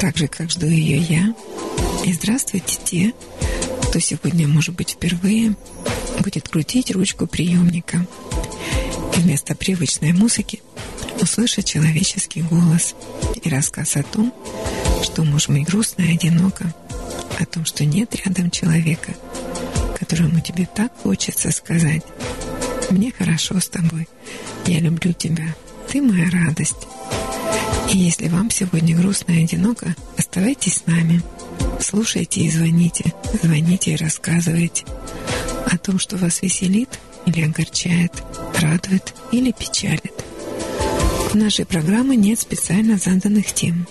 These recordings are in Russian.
так же, как жду ее я. И здравствуйте те, кто сегодня, может быть, впервые будет крутить ручку приемника. И вместо привычной музыки услышать человеческий голос и рассказ о том, что может быть грустно и одиноко, о том, что нет рядом человека, которому тебе так хочется сказать «Мне хорошо с тобой, я люблю тебя, ты моя радость». И если вам сегодня грустно и одиноко, оставайтесь с нами. Слушайте и звоните, звоните и рассказывайте о том, что вас веселит или огорчает, радует или печалит. В нашей программе нет специально заданных тем.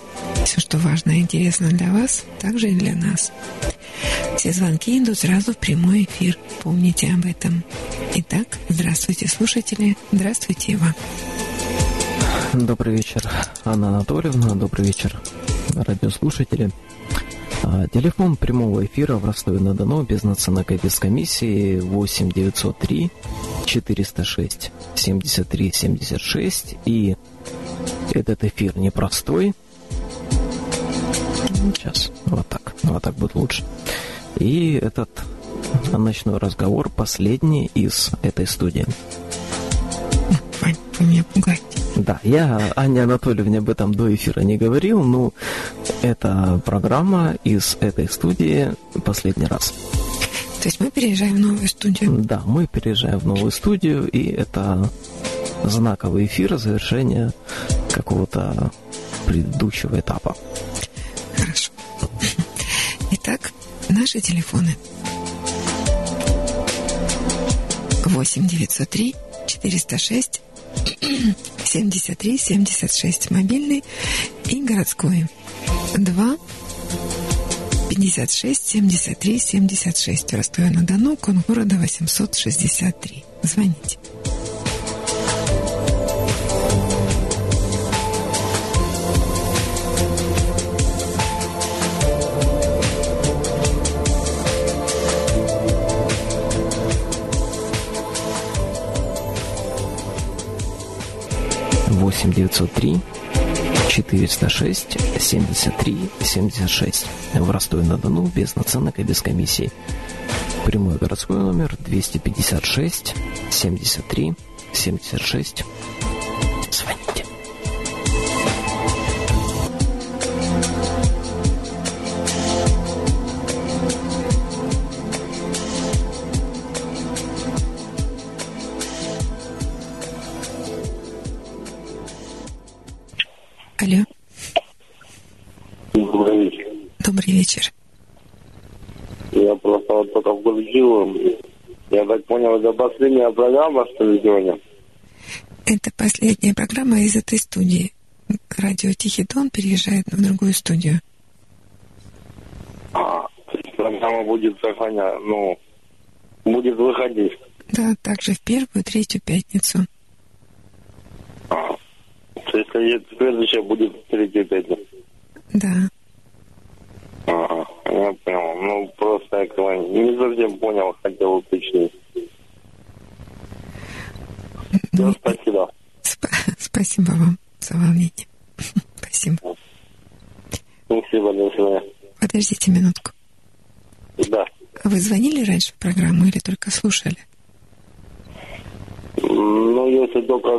Все, что важно и интересно для вас, также и для нас. Все звонки идут сразу в прямой эфир. Помните об этом. Итак, здравствуйте, слушатели. Здравствуйте, Ива. Добрый вечер, Анна Анатольевна. Добрый вечер, радиослушатели. А, телефон прямого эфира в Ростове-на-Дону без национальной без комиссии 8 903 406 73 76. И этот эфир непростой. Сейчас, вот так, вот так будет лучше. И этот ночной разговор последний из этой студии. Вы меня пугаете. Да, я Анне Анатольевне об этом до эфира не говорил, но это программа из этой студии последний раз. То есть мы переезжаем в новую студию? Да, мы переезжаем в новую студию, и это знаковый эфир завершения какого-то предыдущего этапа. Хорошо. Итак, наши телефоны. 8 903 406 73 76 мобильный и городской. 2 56 73 76 в Ростове-на-Дону, кон города 863. Звоните. 8 903 406 73 76 в Ростове-на-Дону без наценок и без комиссии. Прямой городской номер 256 73 76. Звоните. Добрый вечер. Я просто вот только включил. Я так понял, это последняя программа, что ли, сегодня? Это последняя программа из этой студии. Радио Тихий Дон переезжает в другую студию. А, то есть программа будет сохраняться, ну, будет выходить. Да, также в первую, третью пятницу. А, то есть следующая будет в третью пятницу. Да. Ага, я понял. Ну, просто я не совсем понял, хотел уточнить. Ну, спасибо. сп- спасибо вам за волнение. Спасибо. Спасибо, до свидания. Подождите минутку. Да. А вы звонили раньше в программу или только слушали? Ну, если только,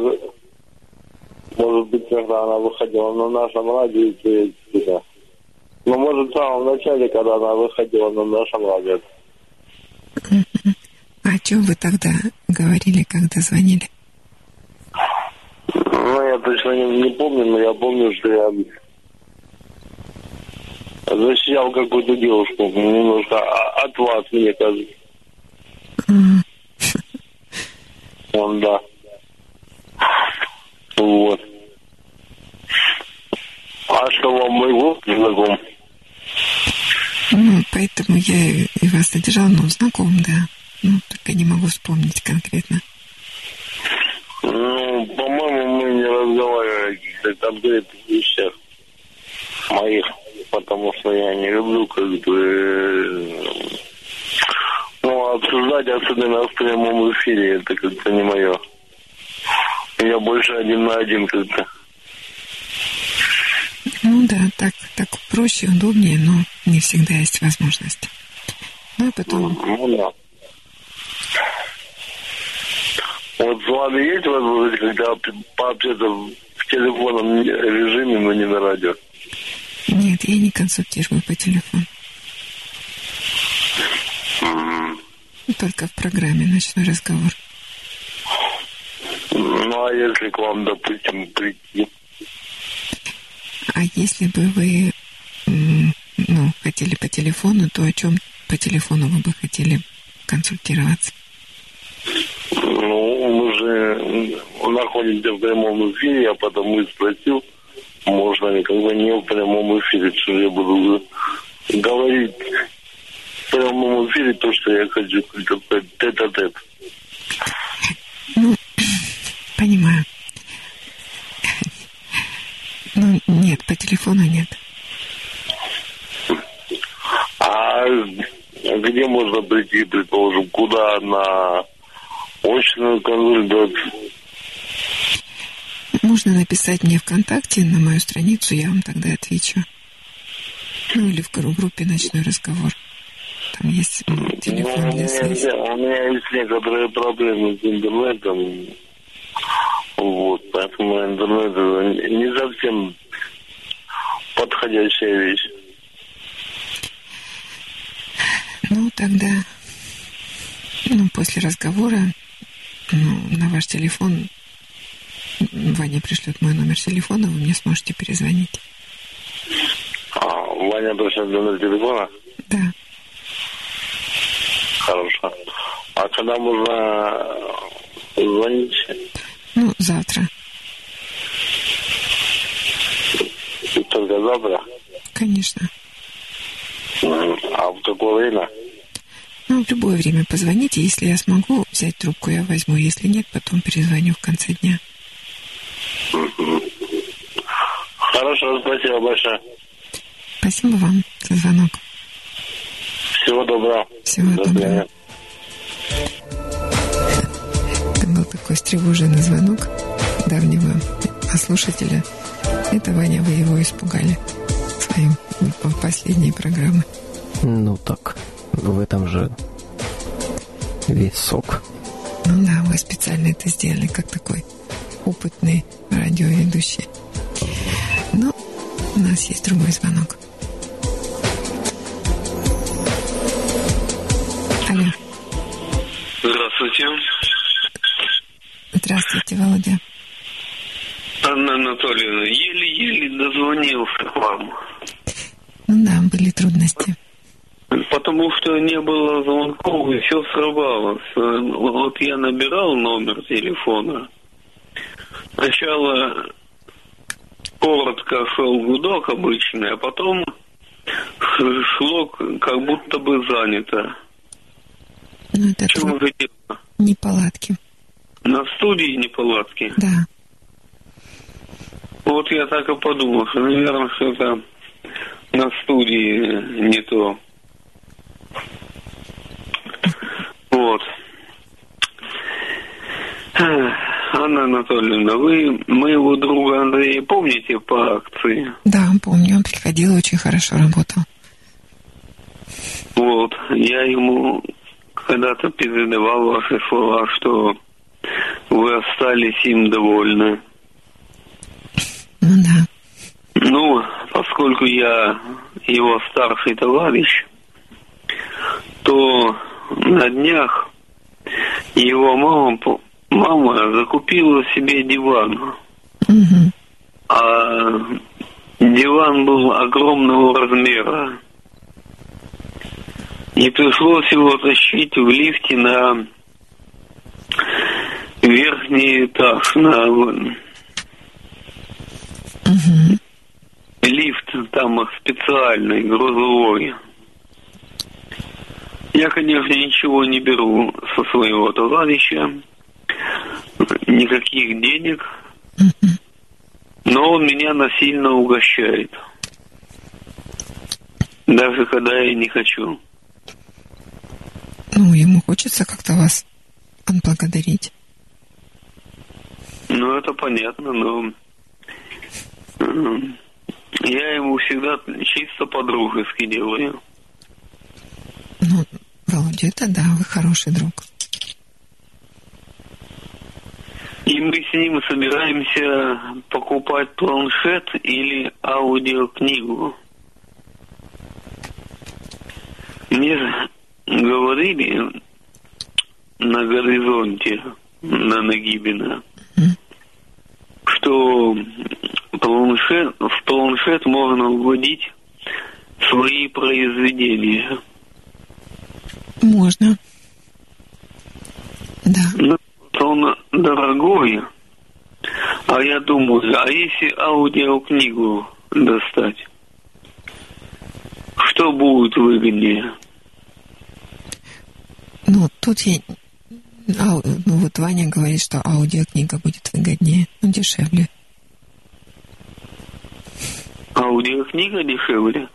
может быть, когда она выходила на нашем радио, то я Ну, может, в самом начале, когда она выходила на нашем радио. А о чем вы тогда говорили, когда звонили? Ну, я точно не, не помню, но я помню, что я защищал какую-то девушку немножко от вас, мне кажется. Он, да. Вот. А что вам мой голос знаком? Ну, поэтому я и вас задержал, ну, знаком, да. Ну, только не могу вспомнить конкретно. Ну, по-моему, мы не разговаривали о каких-то конкретных вещах моих, потому что я не люблю как бы э, ну, обсуждать, особенно в прямом эфире, это как-то не мое. Я больше один на один как-то. Ну да, так, так проще, удобнее, но не всегда есть возможность. Ну и потом... Ну да. Вот с вами есть возможность, когда пообщаться в телефонном режиме, но не на радио? Нет, я не консультирую по телефону. Только в программе «Ночной разговор». Ну, а если к вам, допустим, прийти? А если бы вы ну, хотели по телефону, то о чем по телефону вы бы хотели консультироваться? Ну, мы же находимся в прямом эфире, я потому и спросил, можно ли как бы не в прямом эфире, что я буду говорить в прямом эфире то, что я хочу, как тет-а-тет. Ну, понимаю. Ну, нет, по телефону нет. А где можно прийти, предположим, куда на очную консультацию? Можно написать мне ВКонтакте на мою страницу, я вам тогда отвечу. Ну или в группе «Ночной разговор». Там есть телефон ну, для связи. У меня есть некоторые проблемы с интернетом. Вот, поэтому интернет это не совсем подходящая вещь. Ну, тогда, ну, после разговора, ну, на ваш телефон Ваня пришлет мой номер телефона, вы мне сможете перезвонить. А, Ваня пришлет номер телефона? Да. Хорошо. А когда можно звонить? Ну, завтра. Только завтра? Конечно. А в какое время? Ну, в любое время позвоните. Если я смогу взять трубку, я возьму. Если нет, потом перезвоню в конце дня. Хорошо, спасибо большое. Спасибо вам за звонок. Всего доброго. Всего До доброго. Такой встревоженный звонок давнего слушателя. Это, Ваня, вы его испугали своим по- последней программы. Ну так, в этом же весь сок. Ну да, вы специально это сделали, как такой опытный радиоведущий. Но у нас есть другой звонок. Алло. Здравствуйте. Здравствуйте, Володя. Анна Анатольевна, еле-еле дозвонился к вам. Ну да, были трудности. Потому что не было звонков, и все срывалось. Вот я набирал номер телефона. Сначала коротко шел гудок обычный, а потом шло как будто бы занято. Ну, это чем дело? неполадки. На студии неполадки. Да. Вот я так и подумал, что, наверное, что-то на студии не то. Вот. Анна Анатольевна, вы моего друга Андрея помните по акции? Да, помню, он приходил, очень хорошо работал. Вот. Я ему когда-то передавал ваши слова, что вы остались им довольны. Ну да. Ну, поскольку я его старший товарищ, то на днях его мама, мама закупила себе диван. А диван был огромного размера. И пришлось его тащить в лифте на верхний этаж, на Мгм. лифт там специальный, грузовой. Я, конечно, ничего не беру со своего товарища, никаких денег, но он меня насильно угощает. Даже когда я не хочу. Ну, ему хочется как-то вас отблагодарить. Ну, это понятно, но м, Я ему всегда чисто по-дружески делаю. Ну, Володя, это да, вы хороший друг. И мы с ним собираемся покупать планшет или аудиокнигу. Мне говорили на горизонте, на Нагибина, что планшет, в планшет можно вводить свои произведения. Можно. Да. Ну, он дорогой. А я думаю, а если аудиокнигу достать? Что будет выгоднее? Ну, тут я... Ау... Ну, вот Ваня говорит, что аудиокнига будет выгоднее, ну, дешевле. Аудиокнига дешевле?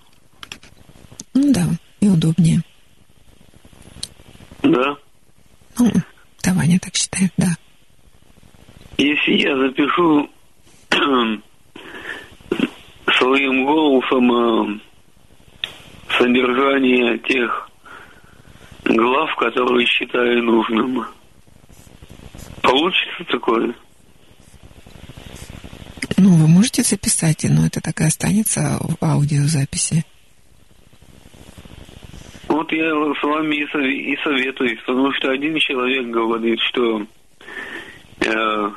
Ну, да, и удобнее. Да. Ну, да, Ваня так считает, да. Если я запишу своим голосом э, содержание тех глав, которые считаю нужным, получится такое? Ну, вы можете записать, но это так и останется в аудиозаписи. Вот я с вами и, сове- и советуюсь, потому что один человек говорит, что э,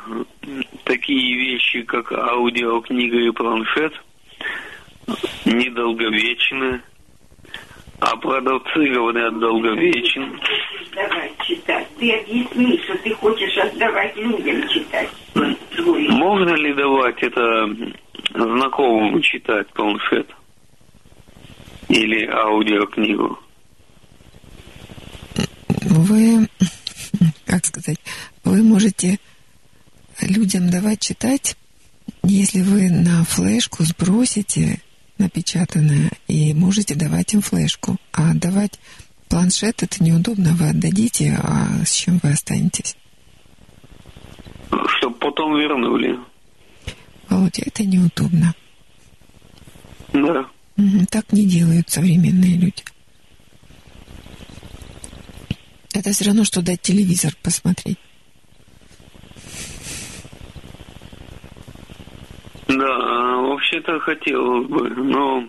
такие вещи, как аудиокнига и планшет, недолговечны, а продавцы говорят долговечен. Давай читать. Ты объясни, что ты хочешь отдавать людям читать. Свой. Можно ли давать это знакомому читать планшет или аудиокнигу? Вы, как сказать, вы можете людям давать читать, если вы на флешку сбросите напечатанное и можете давать им флешку. А давать планшет это неудобно, вы отдадите, а с чем вы останетесь? Чтоб потом вернули. Володя, это неудобно. Да. Так не делают современные люди. Это все равно, что дать телевизор посмотреть. Да, вообще-то хотелось бы, но...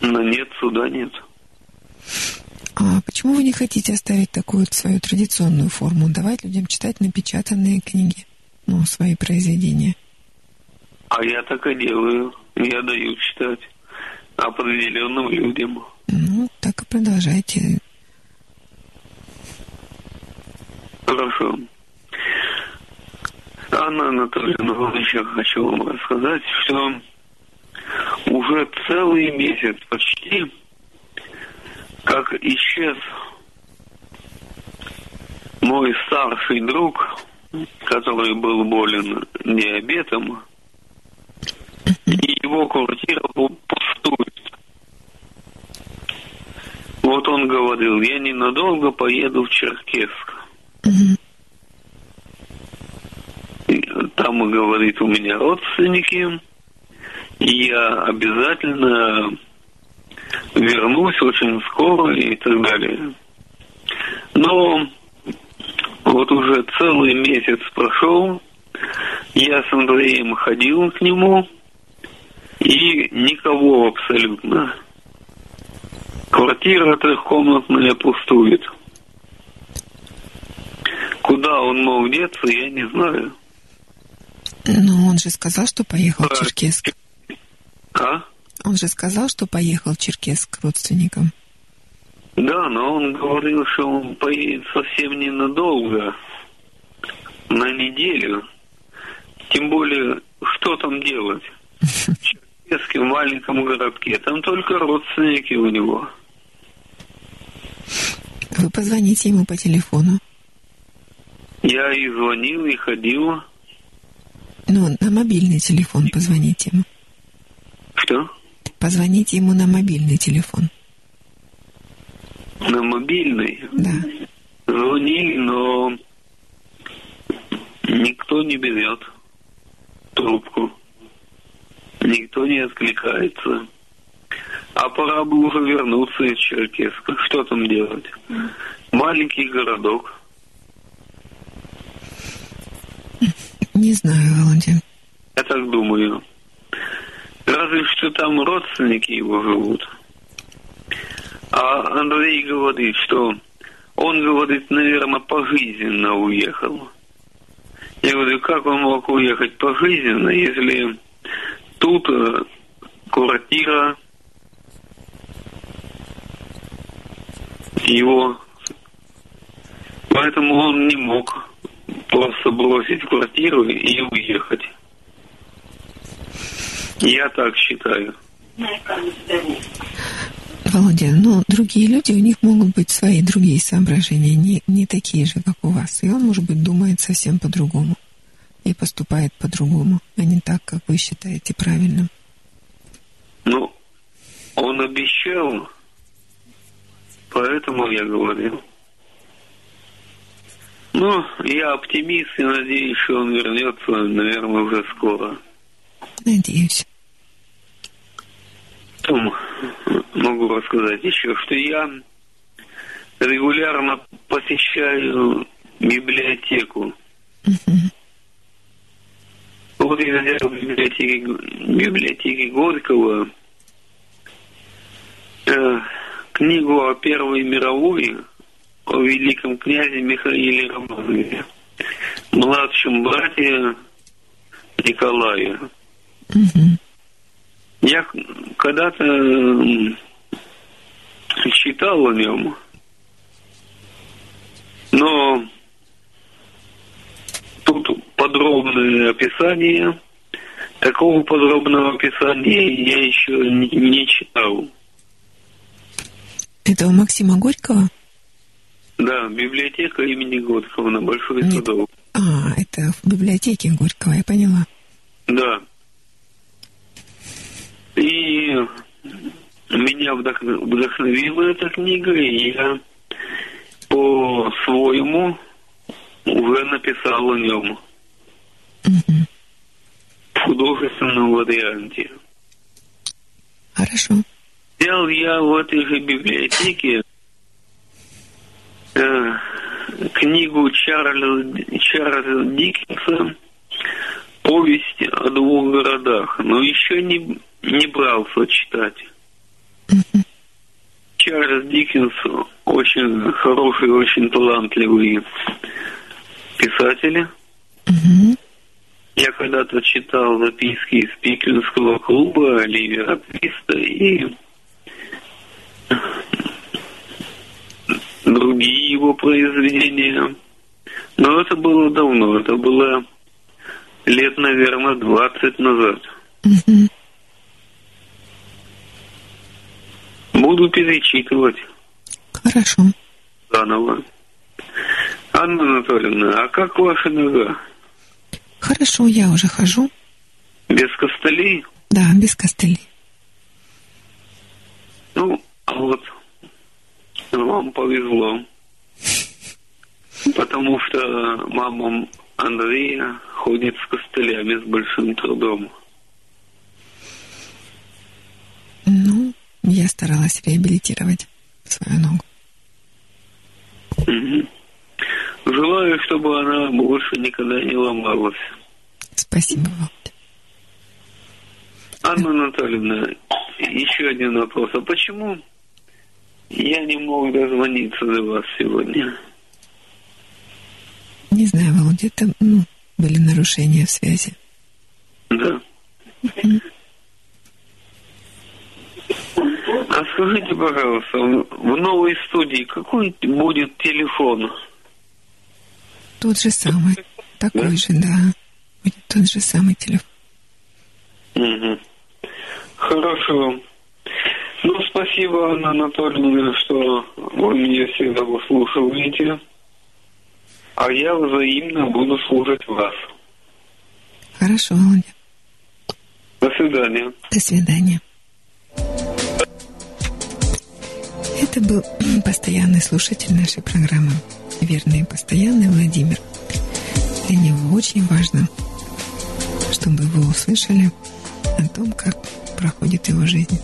Но нет, суда нет. А почему вы не хотите оставить такую свою традиционную форму, давать людям читать напечатанные книги, ну, свои произведения? А я так и делаю. Я даю читать определенным людям. Ну, так и продолжайте. Хорошо. Анна Анатольевна, вот еще хочу вам рассказать, что уже целый месяц почти как исчез мой старший друг, который был болен диабетом, и его квартира пу- пустует. Вот он говорил, я ненадолго поеду в Черкесск. И Там, говорит, у меня родственники, и я обязательно вернусь очень скоро и так далее. Но вот уже целый месяц прошел, я с Андреем ходил к нему, и никого абсолютно. Квартира трехкомнатная пустует. Куда он мог деться, я не знаю. Но он же сказал, что поехал в Черкесск. А? Он же сказал, что поехал в Черкесск к родственникам. Да, но он говорил, что он поедет совсем ненадолго, на неделю. Тем более, что там делать? В Черкесске, в маленьком городке, там только родственники у него. Вы позвоните ему по телефону. Я и звонил, и ходил. Ну, на мобильный телефон позвоните ему. Что? Позвоните ему на мобильный телефон. На мобильный. Да. Звонили, но никто не берет. трубку. Никто не откликается. А пора бы уже вернуться из Черкесска. Что там делать? Маленький городок. Не знаю, Володя. Я так думаю. Разве что там родственники его живут. А Андрей говорит, что он, говорит, наверное, пожизненно уехал. Я говорю, как он мог уехать пожизненно, если тут э, квартира его, поэтому он не мог просто бросить квартиру и уехать. Я так считаю. Володя, ну, другие люди, у них могут быть свои другие соображения, не, не такие же, как у вас. И он, может быть, думает совсем по-другому и поступает по-другому, а не так, как вы считаете правильным. Ну, он обещал, поэтому я говорил. Ну, я оптимист и надеюсь, что он вернется, наверное, уже скоро. Надеюсь. Потом могу рассказать еще, что я регулярно посещаю библиотеку. Вот я взял в библиотеке, библиотеке Горького э, книгу о Первой мировой, о великом князе Михаиле Романове, младшем брате Николая. Мгм. Я когда-то читал о нем, но тут подробное описание. Такого подробного описания я еще не, не читал. Это у Максима Горького? Да, библиотека имени Горького на Большой Нет. Садовой. А, это в библиотеке Горького, я поняла. Да. И меня вдох- вдохновила эта книга, и я по-своему уже написал о нем Мгм. в художественном варианте. Хорошо. Взял я в этой же библиотеке э, книгу Чарльза, Чарльза Диккенса «Повесть о двух городах», но еще не, не брался читать. Чарльз Диккенс очень хороший, очень талантливый писатель. Я когда-то читал записки из Пиквинского клуба Оливера Твиста и другие его произведения. Но это было давно, это было лет, наверное, 20 назад. Мгм. Буду перечитывать Хорошо. заново. Анна Анатольевна, а как ваша нога? Хорошо, я уже хожу. Без костылей? Да, без костылей. Ну, а вот вам повезло. Потому что мама Андрея ходит с костылями с большим трудом. Ну, я старалась реабилитировать свою ногу. Мгм. Желаю, чтобы она больше никогда не ломалась. Спасибо, Володя. Анна Анатольевна, еще один вопрос. А почему я не мог дозвониться до вас сегодня? Не знаю, Володя, это, ну, были нарушения в связи. Да. А скажите, пожалуйста, в новой студии какой будет телефон? Тот же самый. Такой Да? же, да. Будет тот же самый телефон. Мгм. Хорошо. Ну, спасибо, Анна Анатольевна, что вы меня всегда выслушиваете. А я взаимно буду слушать вас. Хорошо, Володя. До свидания. До свидания. Это был постоянный слушатель нашей программы. Верный и постоянный Владимир. Для него очень важно, чтобы вы услышали о том, как проходит его жизнь,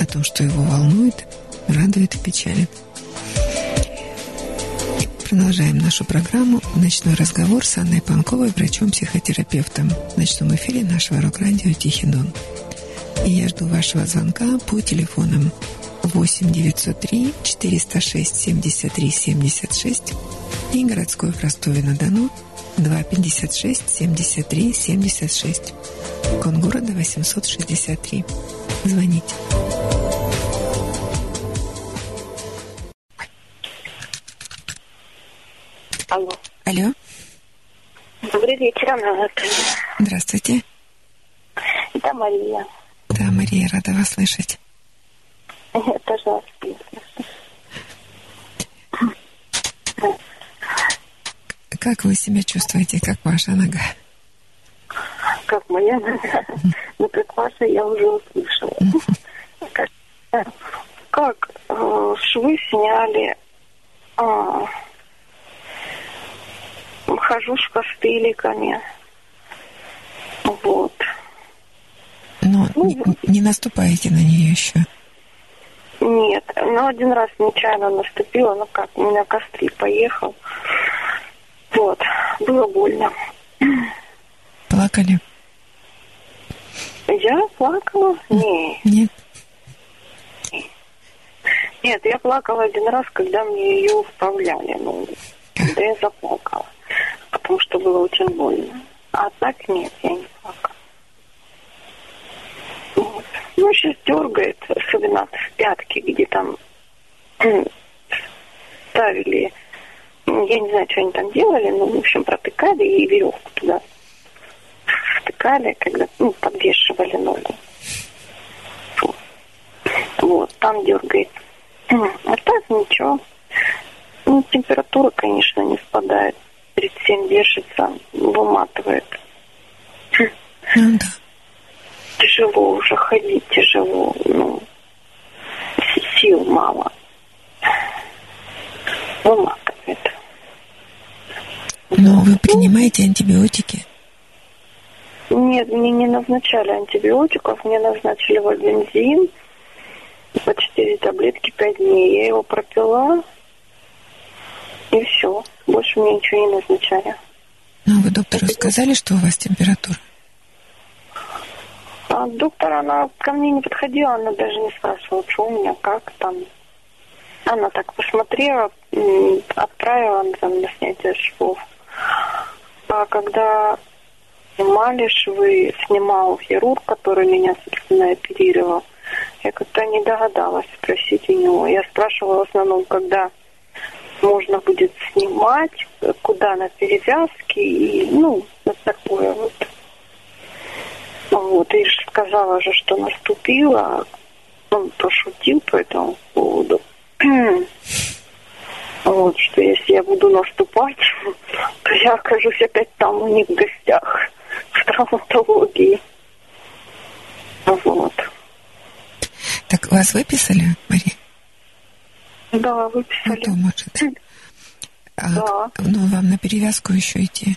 о том, что его волнует, радует и печалит. Продолжаем нашу программу «Ночной разговор» с Анной Панковой, врачом-психотерапевтом в ночном эфире нашего рок-радио «Тихий Дон». И я жду вашего звонка по телефонам 8 903 406 73 76 и городской в Ростове-на-Дону 256 73 76. Код города 863. Звоните. Алло. Алло. Добрый вечер, Анна. Здравствуйте. Это Мария. Да, Мария, рада вас слышать. Я тоже вас слышу. Как вы себя чувствуете, как ваша нога? Как моя. Ну, как ваша я уже услышала. Как, э, швы сняли, а, хожу с костыликами. Вот. Но Ну, не, не наступаете на нее еще. Нет, ну один раз нечаянно наступила, ну как, у меня костыль поехал. Вот, было больно. Плакали? Я плакала? Нет. Нет? Нет, я плакала один раз, когда мне ее вправляли. Ну, когда я заплакала. Потому что было очень больно. А так нет, я не плакала. Вот. Ну, сейчас дергает, особенно в пятки, где там ставили, ну, я не знаю, что они там делали, ну, в общем, протыкали и веревку туда втыкали, когда ну, подвешивали ногу. Вот. Там дергает. А так ничего. Ну, температура, конечно, не спадает. 37 держится, выматывает. Ну да. Тяжело уже ходить, тяжело. Ну, сил мало. Выматывает. Но вы принимаете антибиотики? Нет, мне не назначали антибиотиков, мне назначили вальбензин по 4 таблетки 5 дней. Я его пропила, и все. Больше мне ничего не назначали. Ну, вы доктору сказали, что у вас температура? А доктор, она ко мне не подходила, она даже не спрашивала, что у меня, как там. Она так посмотрела, отправила там, на снятие швов. А когда снимали швы, снимал хирург, который меня, собственно, оперировал, я как-то не догадалась спросить у него. Я спрашивала в основном, когда можно будет снимать, куда на перевязки и, ну, вот такое вот. Вот, и сказала же, что наступила. Он пошутил по этому поводу. Вот, что если я буду наступать, то я окажусь опять там у них в гостях в травматологии. Вот. Так вас выписали, Мария? Да, Ну, выписали. то может. А, Да. Ну, вам на перевязку еще идти.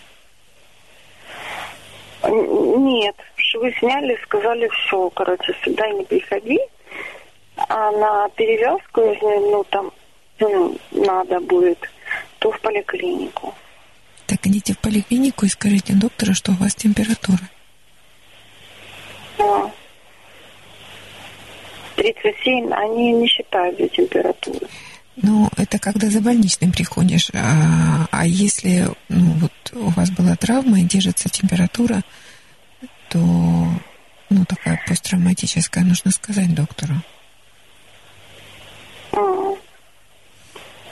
Нет, швы сняли, сказали, все, короче, сюда не приходи. А на перевязку, если, ну, там, ну, надо будет, то в поликлинику. Идите в поликлинику и скажите доктору, что у вас температура. А. 37, они не считают за температуру. Ну, это когда за больничным приходишь. А, а если ну, вот у вас была травма и держится температура, то ну, такая посттравматическая, нужно сказать доктору.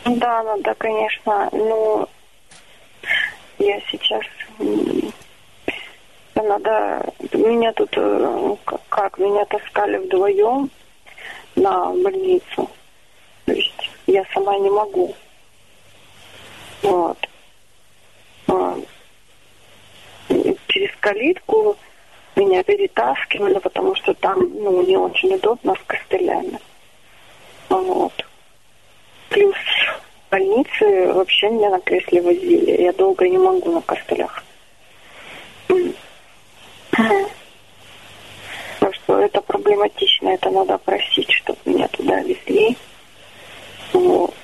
Да, надо, конечно, но я сейчас надо меня тут э, как меня таскали вдвоем на больницу. То есть я сама не могу. Вот. А, Через калитку меня перетаскивали, потому что там ну, не очень удобно с костылями. Вот. Плюс больнице вообще меня на кресле возили. Я долго не могу на костылях. Так что это проблематично, это надо просить, чтобы меня туда везли. Вот.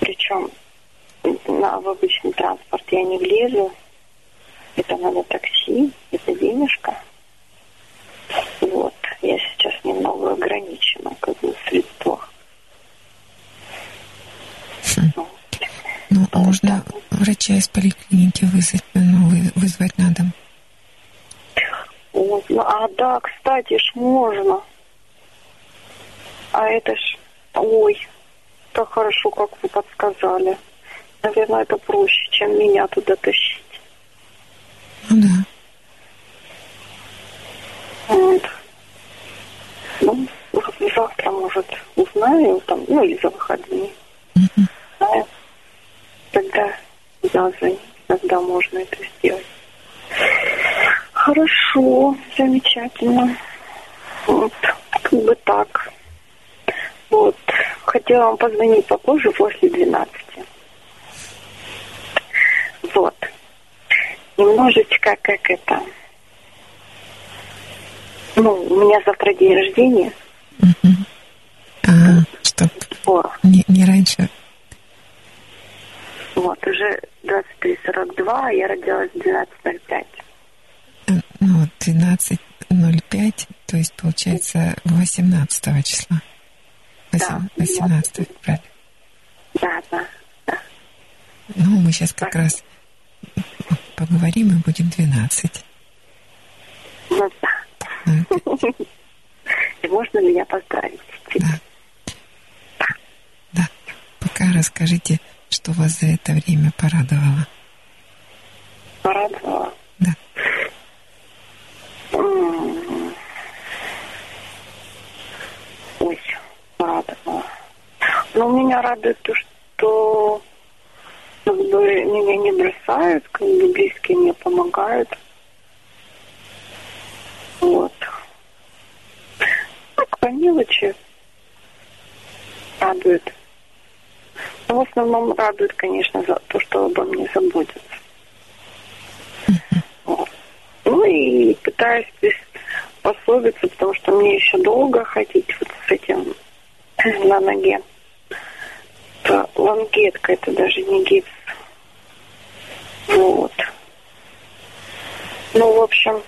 Причем на, в обычный транспорт я не влезу. Это надо такси, это денежка. Вот. Я сейчас немного ограничена как бы в средствах. Можно врача из поликлиники вызвать, ну, вы- вызвать на дом. Ну, а да, кстати ж можно. А это ж... Ой, так хорошо, как вы подсказали. Наверное, это проще, чем меня туда тащить. Ну да. Вот. Ну, завтра, может, узнаю, там, ну, или за выходные. Мгм. Тогда я звоню, тогда можно это сделать. Хорошо, замечательно. Вот, как бы так. Вот, хотела вам позвонить попозже, после 12. Вот. Немножечко как это... Ну, у меня завтра день рождения. Мгм. А, чтоб О, не, не раньше. Вот, уже 23.42, а я родилась в 12.05. э, Ну, вот 12.05, то есть получается 18 числа. Да. 18 правильно. Да, да, да. Ну, мы сейчас как раз поговорим и будем 12. Ну да. И можно меня поздравить? Да. Да. Пока расскажите, что вас за это время порадовало. Порадовала. Да. Ой, порадовала. Но меня радует то, что как бы меня не бросают, как бы близкие мне помогают. Вот. Так, по мелочи радует. Но в основном радует, конечно, за то, что обо мне заботятся. Вот. Ну и пытаюсь приспособиться, потому что мне еще долго ходить вот с этим на ноге. Это лангетка, это даже не гипс. Вот. Ну, в общем,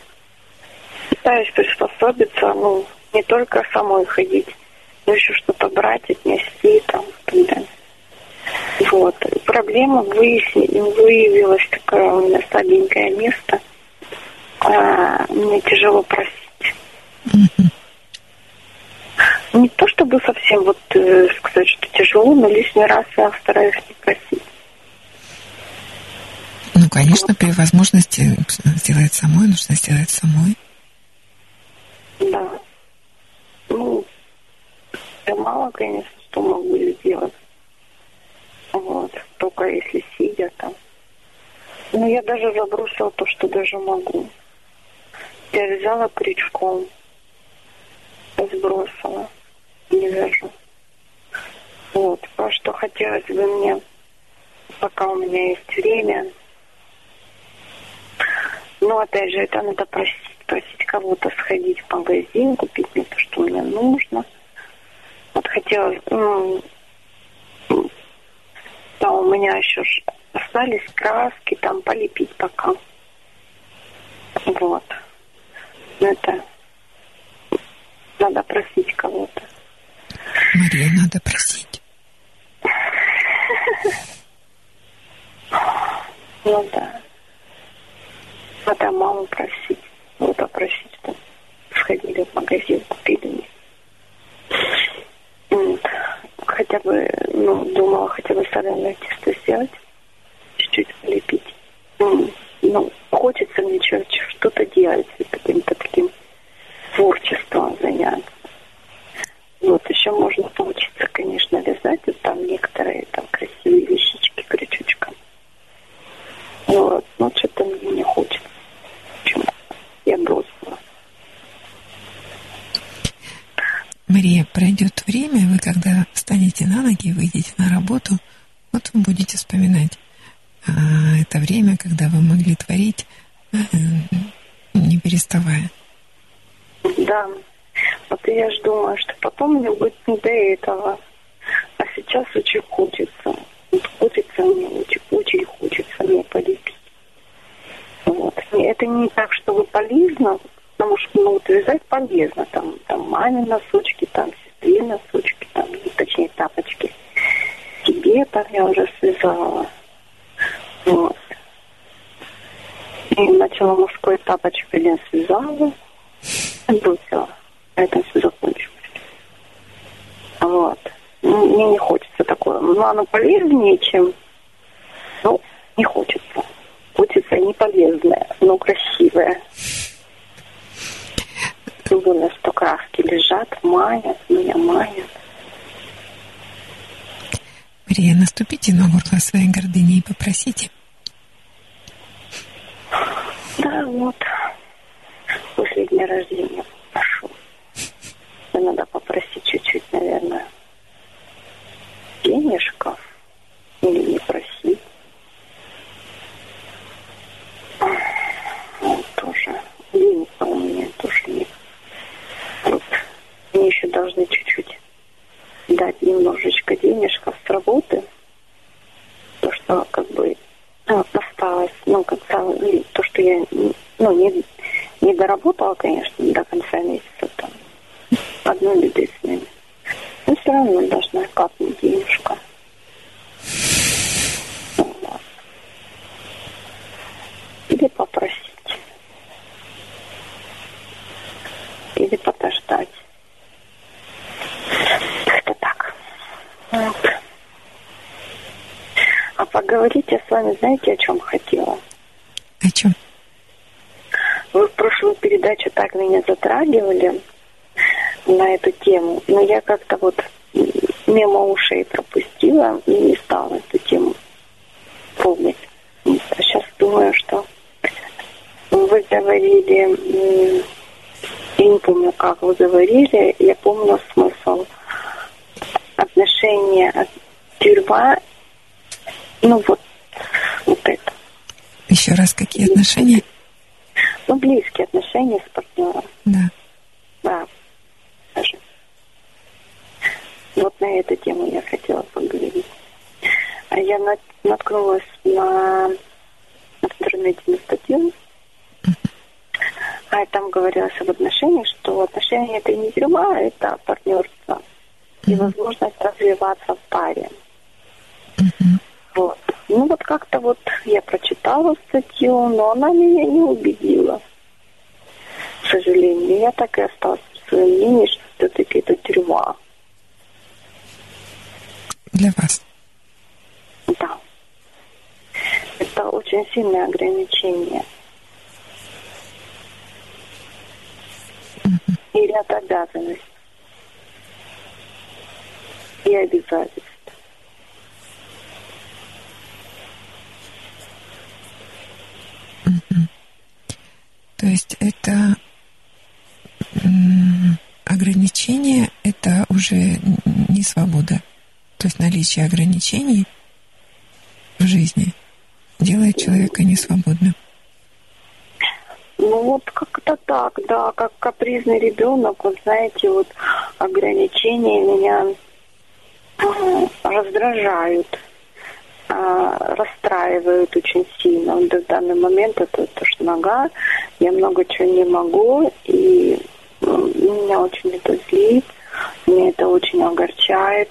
пытаюсь приспособиться, ну, не только самой ходить, но еще что-то брать, отнести там и так далее. Вот. Проблема выясни- выявилась такое у меня слабенькое место. А, мне тяжело просить. Не то чтобы совсем вот э, сказать, что тяжело, но лишний раз я стараюсь не просить. Ну, конечно, при возможности сделать самой, нужно сделать самой. Да. Ну, я мало, конечно, что могу сделать. Вот. Только если сидя там. Но я даже забросила то, что даже могу. Я взяла крючком, сбросила, не вяжу. Вот. А что хотелось бы мне, пока у меня есть время, но опять же, это надо просить, просить кого-то сходить в магазин, купить мне то, что мне нужно. Вот хотела, ну, да, у меня еще остались краски, там полепить пока. Вот. Но это надо просить кого-то. Марию надо просить. Ну да. Надо маму просить. Ну, попросить, чтобы сходили в магазин, купили мне. М, Хотя бы, ну, думала, хотя бы соленое тесто сделать, чуть-чуть полепить. М, Ну, хочется мне что-то делать, каким-то таким творчеством заняться. Вот, еще можно поучиться, конечно, вязать. Вот там некоторые там красивые вещички крючочком. Вот, но что-то мне не хочется. Почему? Я бросила. Мария, пройдет время, вы когда встанете на ноги и выйдете на работу, вот вы будете вспоминать, а, это время, когда вы могли творить, э, не переставая. Да. Вот я же думаю, что потом мне будет не до этого. А сейчас очень хочется. Вот хочется мне, очень, очень хочется мне полепить. Вот. Это не так, чтобы полезно, потому что, ну, вот вязать полезно. Там, там маме носочки, там сестре носочки, там, точнее, тапочки. Тебе там я уже связала. Вот. И начала мужской тапочек один связала. Бросила. На этом все закончилось. Вот. Ну, Мне не хочется такое. Ну, оно полезнее, чем... Ну, не хочется. Хочется не полезное, но красивое. Более, что краски лежат, манят, меня манят. Мария, наступите на горло своей гордыни и попросите. Да, вот. После дня рождения прошу. И надо попросить чуть-чуть, наверное, денежков. Или не просить. Вот тоже. денег у меня. Мне еще должны чуть-чуть дать немножечко денежков с работы. То, что как бы ну, осталось, ну, как то, то, что я ну, не, не доработала, конечно, до конца месяца там. Одной беды с ними. Но все равно должна капнуть денежка. Или попросить. Или подождать. Как-то так. Вот. А поговорить я с вами, знаете, о чем хотела? О чем? Вы в прошлую передачу так меня затрагивали на эту тему, но я как-то вот мимо ушей пропустила и не стала эту тему помнить. А сейчас думаю, что вы говорили, я не помню, как вы говорили, я помню смысл отношения тюрьма, ну вот, вот это. Еще раз, какие отношения? Ну, близкие отношения с партнером. Да. Да. Даже. Вот на эту тему я хотела поговорить. А я нат- наткнулась на интернете на статью, а там говорилось об отношениях, что отношения это не тюрьма, а это партнерство и возможность развиваться в паре. Вот. Ну вот как-то вот я прочитала статью, но она меня не убедила. К сожалению, я так и осталась в своем мнении, что все-таки это тюрьма. Для вас. Да. Это очень сильное ограничение. И ряд обязанностей. И обязательств. То есть это ограничение, это уже не свобода. То есть наличие ограничений в жизни делает человека несвободным. Ну вот как-то так, да, как капризный ребенок, вот знаете, вот ограничения меня раздражают, а, расстраивают очень сильно. Вот в данный момент это то, что нога, я много чего не могу, и м, меня очень это злит, меня это очень огорчает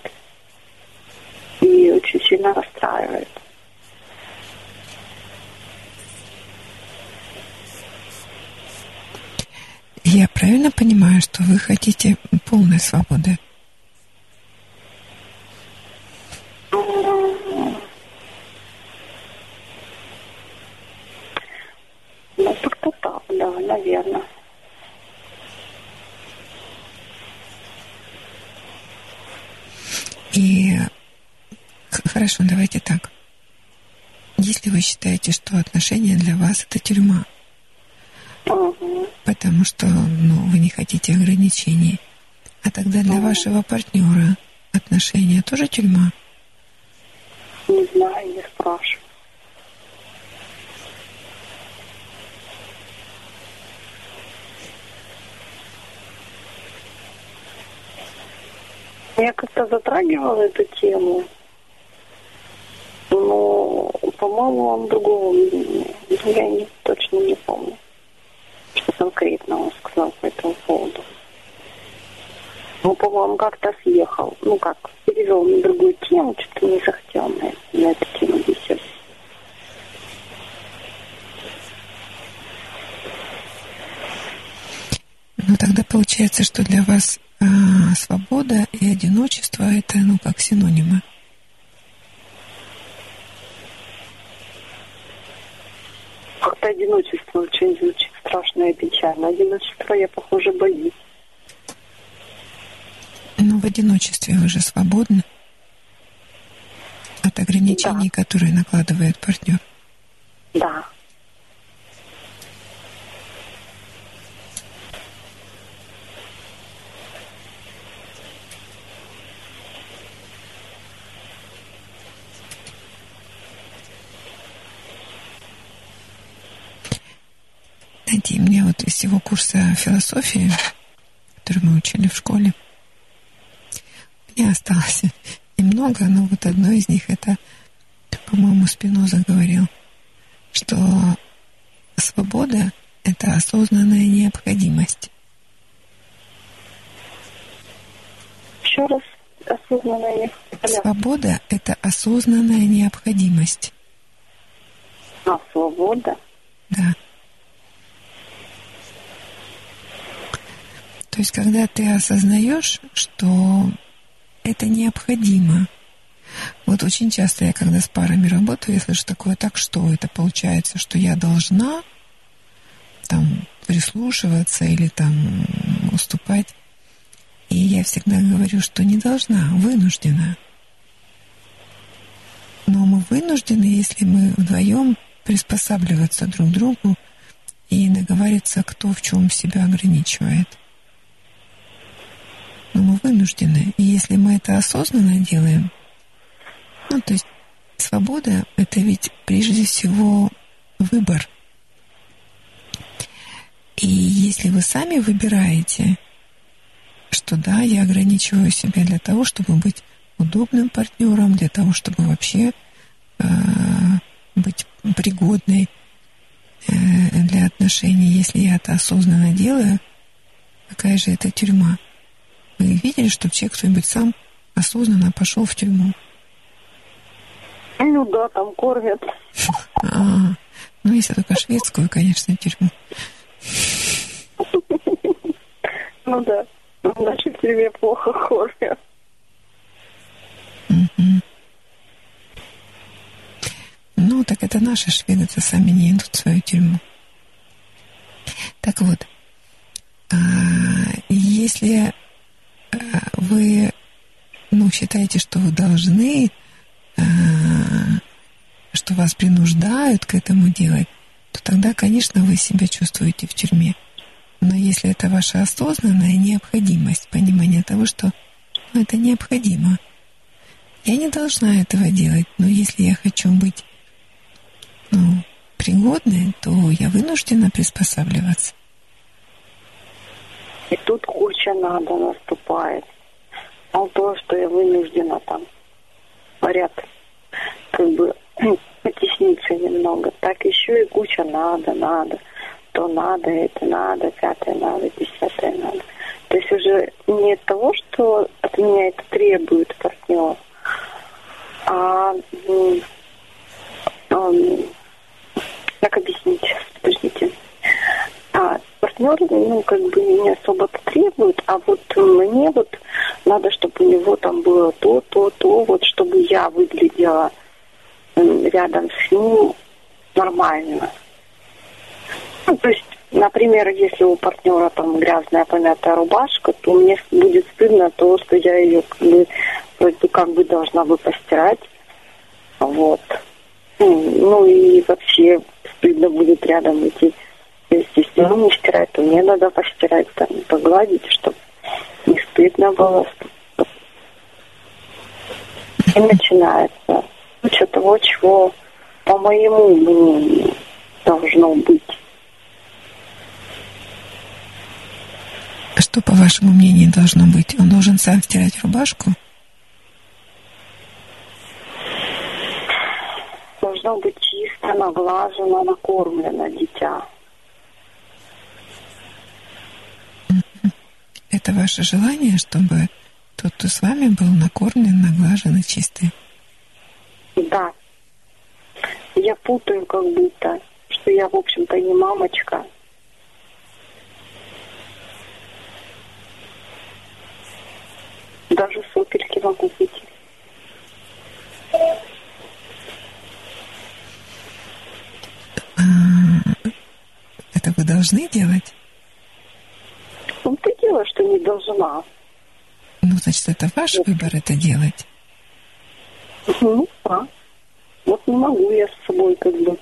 и очень сильно расстраивает. Я правильно понимаю, что вы хотите полной свободы? Ну, как-то так, да, наверное. И хорошо, давайте так. Если вы считаете, что отношения для вас это тюрьма, потому что ну, вы не хотите ограничений, а тогда для вашего партнера отношения тоже тюрьма? Не знаю, не спрашиваю. Я как-то затрагивала эту тему, но, по-моему, он другого мнения. Я не, точно не помню, что конкретно он сказал по этому поводу. Ну, по-моему, как-то съехал. Ну как, перевел на другую тему, что-то не захотел на, на эту тему беседовать. Ну, тогда получается, что для вас а, свобода и одиночество – это, ну, как синонимы. Как-то одиночество очень звучит страшно и печально. Одиночество я, похоже, боюсь. Ну, в одиночестве вы же свободны от ограничений, Да. которые накладывает партнер. Да. Знаете, мне вот из всего курса философии, который мы учили в школе, мне осталось немного, но вот одно из них это, по-моему, Спиноза говорил, что свобода — это осознанная необходимость. Еще раз осознанно не понятно. Свобода — это осознанная необходимость. А, свобода. Да. То есть, когда ты осознаешь, что это необходимо. Вот очень часто я, когда с парами работаю, я слышу такое, так что это получается, что я должна там прислушиваться или там уступать. И я всегда говорю, что не должна, вынуждена. Но мы вынуждены, если мы вдвоем приспосабливаться друг к другу и договариваться, кто в чем себя ограничивает. Но мы вынуждены. И если мы это осознанно делаем, ну, то есть свобода — это ведь прежде всего выбор. И если вы сами выбираете, что да, я ограничиваю себя для того, чтобы быть удобным партнером, для того, чтобы вообще э, быть пригодной э, для отношений. Если я это осознанно делаю, какая же это тюрьма? Вы видели, чтобы человек кто-нибудь сам осознанно пошел в тюрьму? Ну да, там кормят. А, ну, если только шведскую, конечно, тюрьму. Ну да. В нашей тюрьме плохо кормят. Ну, так это наши шведы-то сами не идут в свою тюрьму. Так вот, а, если вы ну, считаете, что вы должны, а, что вас принуждают к этому делать, то тогда, конечно, вы себя чувствуете в тюрьме. Но если это ваша осознанная необходимость, понимание того, что ну, это необходимо, я не должна этого делать, но если я хочу быть ну, пригодной, то я вынуждена приспосабливаться. И тут куча надо наступает. Мало того, что я вынуждена там поряд как бы потесниться немного, так еще и куча надо, надо. То надо, это надо, пятое надо, десятое надо. То есть уже не от того, что от меня это требует партнер, а м, как объяснить, подождите. А партнер, ну, как бы не особо-то требует, а вот мне вот надо, чтобы у него там было то, то, то, вот чтобы я выглядела рядом с ним нормально. Ну, то есть, например, если у партнера там грязная помятая рубашка, то мне будет стыдно то, что я ее как бы, вроде как бы должна бы постирать. Вот. Ну, ну и вообще стыдно будет рядом идти. Если ему не стирать, то мне надо постирать, там, погладить, чтобы не стыдно было. И начинается куча того, чего, по моему мнению, должно быть. Что, по вашему мнению, должно быть? Он должен сам стирать рубашку? Должно быть чисто, наглажено, накормлено дитя. Это ваше желание, чтобы тот, кто с вами был, накормлен, наглажен и чистый? Да. Я путаю как будто, что я, в общем-то, не мамочка. Даже сопельки могу выйти. А, это вы должны делать? Ты дело, что не должна. Ну, значит, это ваш выбор это делать. Ну, да. Вот не могу я с собой как бы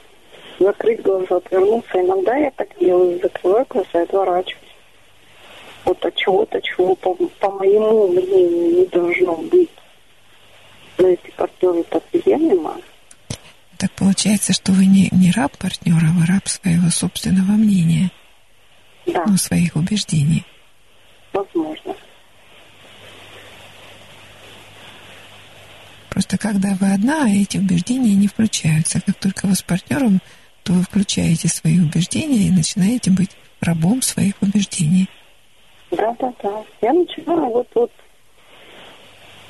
закрыть глаза, отвернуться. Иногда я так делаю, закрываю глаза и отворачиваюсь. Вот от чего-то, чего, по, по моему мнению, не должно быть. Но если партнер это приемлемо, Так получается, что вы не, не раб партнера, а вы раб своего собственного мнения, да, ну, своих убеждений. возможно. Просто когда вы одна, эти убеждения не включаются. Как только вы с партнером, то вы включаете свои убеждения и начинаете быть рабом своих убеждений. Да, да, да. Я начинаю вот вот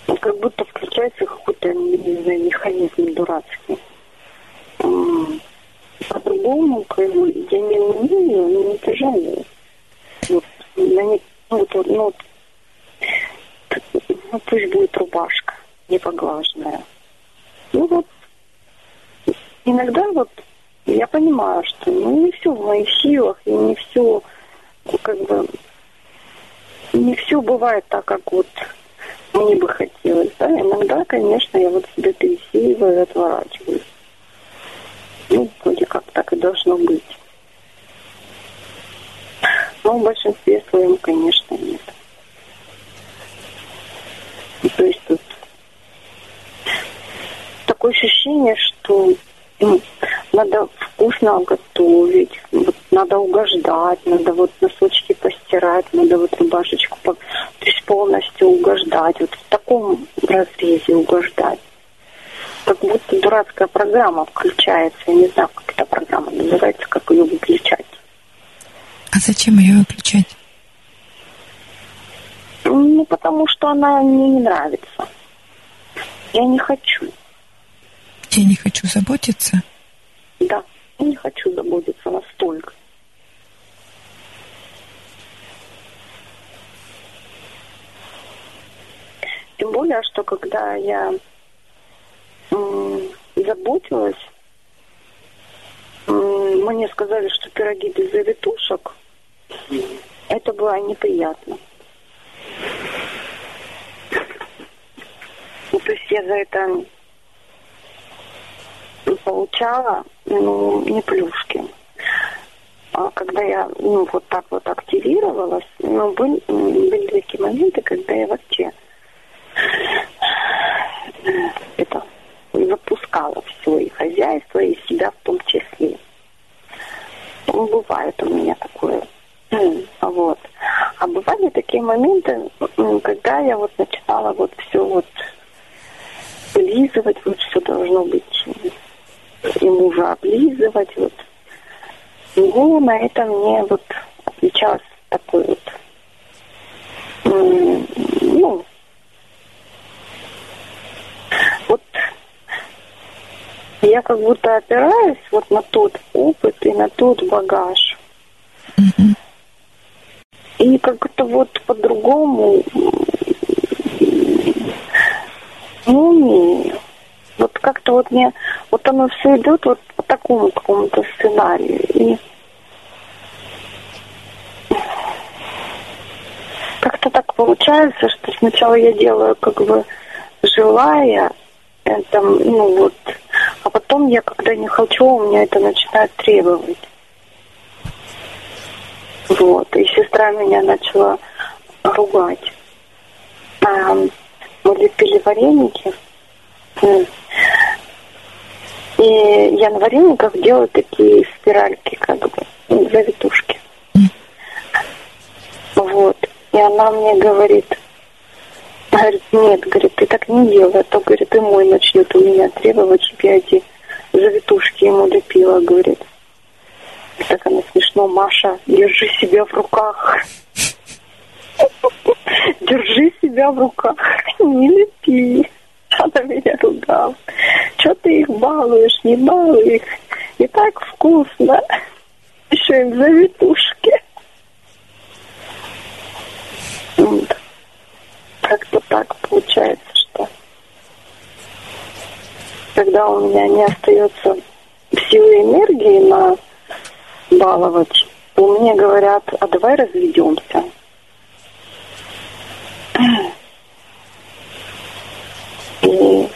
вот как будто включается какой-то, не знаю, механизм дурацкий. По-другому, как бы, я не умею, но не тяжело. Вот, не, ну, вот, ну, вот, ну, пусть будет рубашка, не поглаженная. Ну вот, иногда вот я понимаю, что ну, не все в моих силах, и не все, как бы, не все бывает так, как вот мне бы хотелось, да. Иногда, конечно, я вот себя пересеиваю и отворачиваюсь. Ну, вроде как так и должно быть. Но в большинстве своем, конечно, нет. То есть тут такое ощущение, что м, надо вкусно готовить, вот надо угождать, надо вот носочки постирать, надо вот рубашечку, по- то есть полностью угождать, вот в таком разрезе угождать. Как будто дурацкая программа включается, я не знаю, как эта программа называется, как ее выключать. А зачем ее выключать? Ну, потому что она мне не нравится. Я не хочу. Я не хочу заботиться. Да, не хочу заботиться настолько. Тем более, что когда я заботилась, мне сказали, что пироги без завитушек, это было неприятно. Ну, то есть я за это получала, ну, не плюшки. А когда я, ну, вот так вот активировалась, ну, были, были такие моменты, когда я вообще э, это запускала все, и хозяйство, и себя в том числе. Ну, бывает у меня такое. Вот. А бывали такие моменты, когда я вот начинала вот все вот облизывать, вот все должно быть и мужа облизывать, вот. Ну, на это мне вот отвечалось такой вот, ну, вот я как будто опираюсь вот на тот опыт и на тот багаж. И как будто вот по-другому не умею. Вот как-то вот мне, вот оно все идет вот по такому какому-то сценарию. И как-то так получается, что сначала я делаю как бы желая, это, ну вот, а потом я, когда не хочу, у меня это начинает требовать. Вот, и сестра меня начала ругать. А, мы лепили вареники. И я на варениках делаю такие спиральки, как бы, ну, завитушки. Вот. И она мне говорит, говорит, нет, говорит, ты так не делай, а то, говорит, и мой начнет у меня требовать, чтобы я эти завитушки ему лепила, говорит. И так она смешно, Маша, держи себя в руках. Держи себя в руках, не лепи. Она меня ругала. Что ты их балуешь, не балуй их. И так вкусно. Еще им завитушки. Вот. Как-то так получается, что когда у меня не остается силы энергии на баловать, то мне говорят, а давай разведемся. И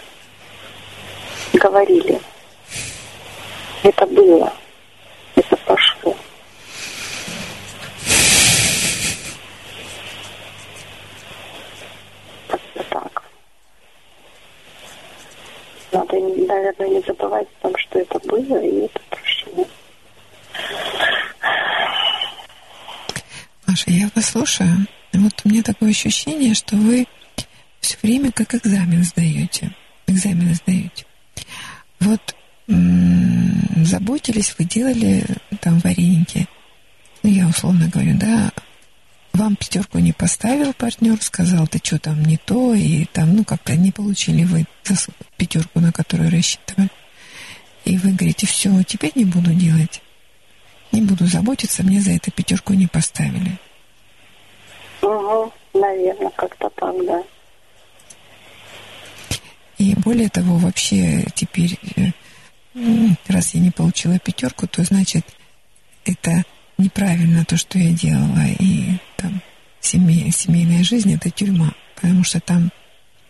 говорили. Это было. Это пошло. Как-то так. Надо, наверное, не забывать о том, что это было, и это прошло. Маша, я вас слушаю. Вот у меня такое ощущение, что вы все время как экзамен сдаете. Экзамены сдаете. Вот м-м, заботились, вы делали там вареники. Ну, я условно говорю, да, вам пятерку не поставил партнер, сказал, ты что там не то, и там, ну, как-то не получили вы пятерку, на которую рассчитывали. И вы говорите, все, теперь не буду делать. Не буду заботиться, мне за это пятерку не поставили. Угу, наверное, как-то так, да. И более того, вообще теперь, э, раз я не получила пятерку, то значит это неправильно то, что я делала. И там семей, семейная жизнь это тюрьма, потому что там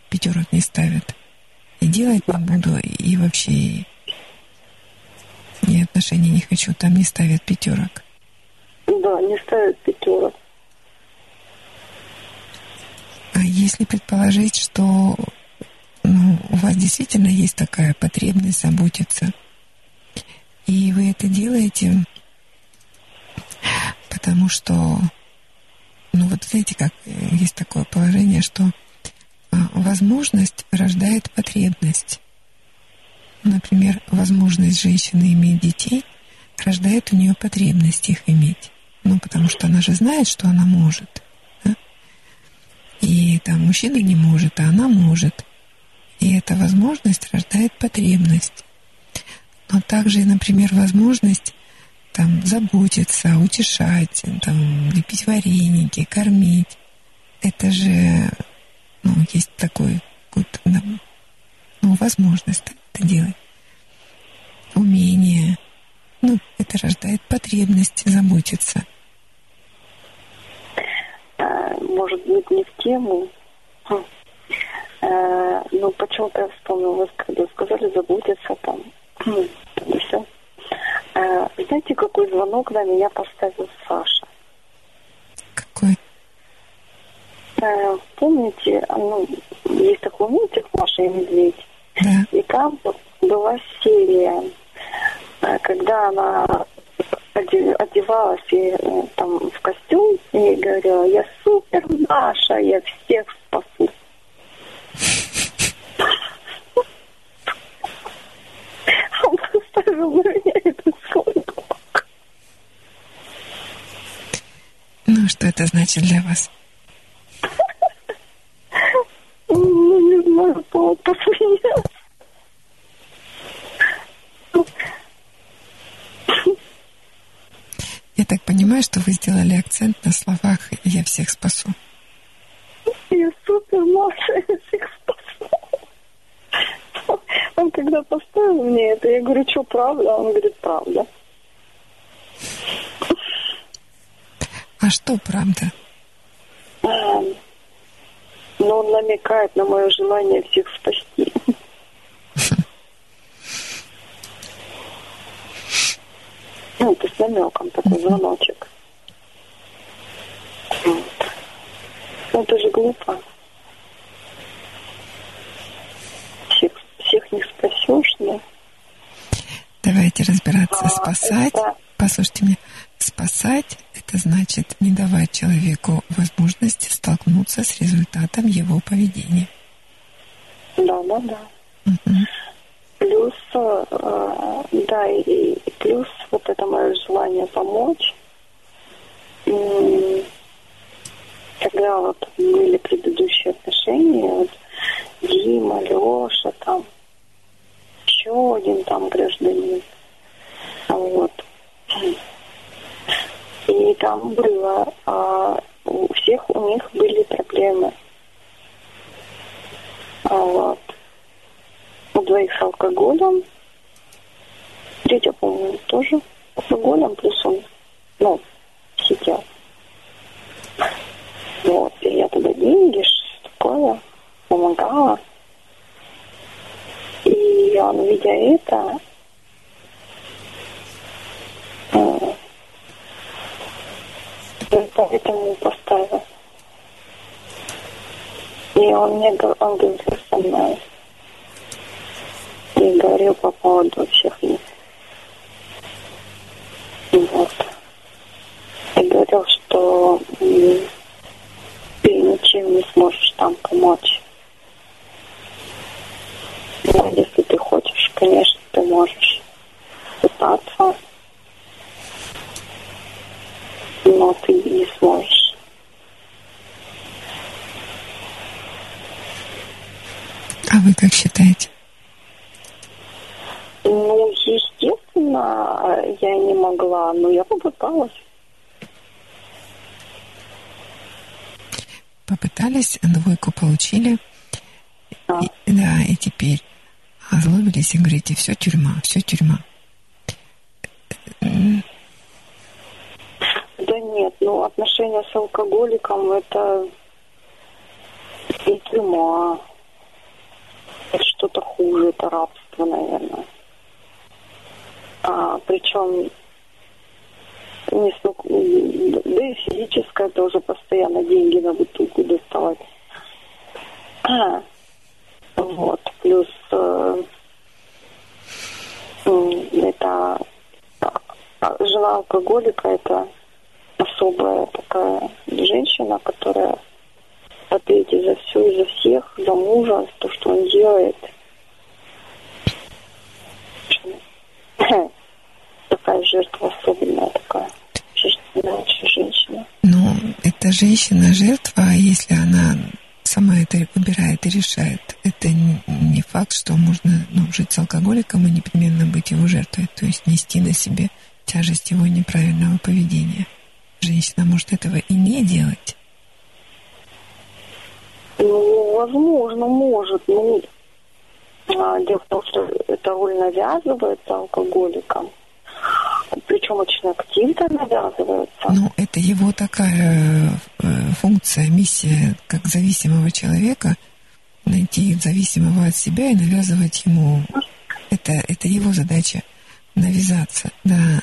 пятерок не ставят. И делать не буду, и вообще и, и отношений не хочу, там не ставят пятерок. Да, не ставят пятерок. А если предположить, что вас действительно есть такая потребность заботиться, и вы это делаете, потому что, ну вот знаете, как есть такое положение, что а, возможность рождает потребность. Например, возможность женщины иметь детей рождает у нее потребность их иметь. Ну, потому что она же знает, что она может. Да? И там мужчина не может, а она может. И эта возможность рождает потребность. Но также, например, возможность там заботиться, утешать, там, лепить вареники, кормить. Это же, ну, есть такой, вот, ну, возможность это делать. Умение. Ну, это рождает потребность заботиться. А, может быть, не в тему. А, ну, почему-то я вспомнила, вы когда сказали заботиться там. Хм, и все. А, знаете, какой звонок на меня поставил Саша? Какой? Помните, ну, есть такой мультик «Маша и медведь»? Да. И там была серия, когда она одевалась и, там в костюм и говорила, я супер Маша, я всех спасу. Он поставил на меня этот звонок. Ну, что это значит для вас? Ну, не знаю, папа посмеялся. Я так понимаю, что вы сделали акцент на словах «я всех спасу». Я супер Маша, я всех спасу. Он когда поставил мне это, я говорю, что, правда? Он говорит, правда. А что правда? А, но он намекает на мое желание всех спасти. Ну, то есть намеком такой звоночек. Вот. Ну, это же глупо. Всех, всех не спасешь, да? Давайте разбираться. А, Спасать, это- послушайте меня, спасать – это значит не давать человеку возможности столкнуться с результатом его поведения. Да, да, да. Мгм. Плюс, э, да, и, и плюс вот это мое желание помочь. М, Когда вот были предыдущие отношения, вот Дима, Леша, там, еще один там гражданин. Вот. И там было, а, у всех у них были проблемы. А вот. У двоих с алкоголем. Третья, по-моему, тоже с алкоголем, плюс он, ну, сидел. Вот. И я туда деньги, что такое, помогала. И он, видя это, э, поэтому поставил. И он мне он говорил со мной. И говорил по поводу всех них. Вот. И говорил, что ты ничем не сможешь там помочь. Но если ты хочешь, конечно, можешь пытаться, но ты не сможешь. А вы как считаете? Ну, естественно, я не могла, но я попыталась. Попытались, двойку получили, Да. и, да, и теперь озлобились и говорите, все тюрьма, все тюрьма. М, Да нет, ну отношения с алкоголиком это не тюрьма. Это что-то хуже, это рабство, наверное. А, причем не столько, да и физическое тоже постоянно деньги на бутылку доставать. Вот, плюс э, м, это а, жена алкоголика это особая такая женщина, которая в ответе за все и за всех, за мужа, за то, что он делает. Такая жертва особенная такая. Женщина, очень женщина. Ну, эта женщина жертва, а если она сама это выбирает и решает, это не, не факт, что можно ну, жить с алкоголиком и непременно быть его жертвой, то есть нести на себе тяжесть его неправильного поведения. Женщина может этого и не делать. Ну, возможно, может. Ну, а, дело в том, что эта роль навязывается алкоголикам. Причем очень активно навязывается. Ну, это его такая э, функция, миссия как зависимого человека найти зависимого от себя и навязывать ему. Это, это его задача навязаться, да.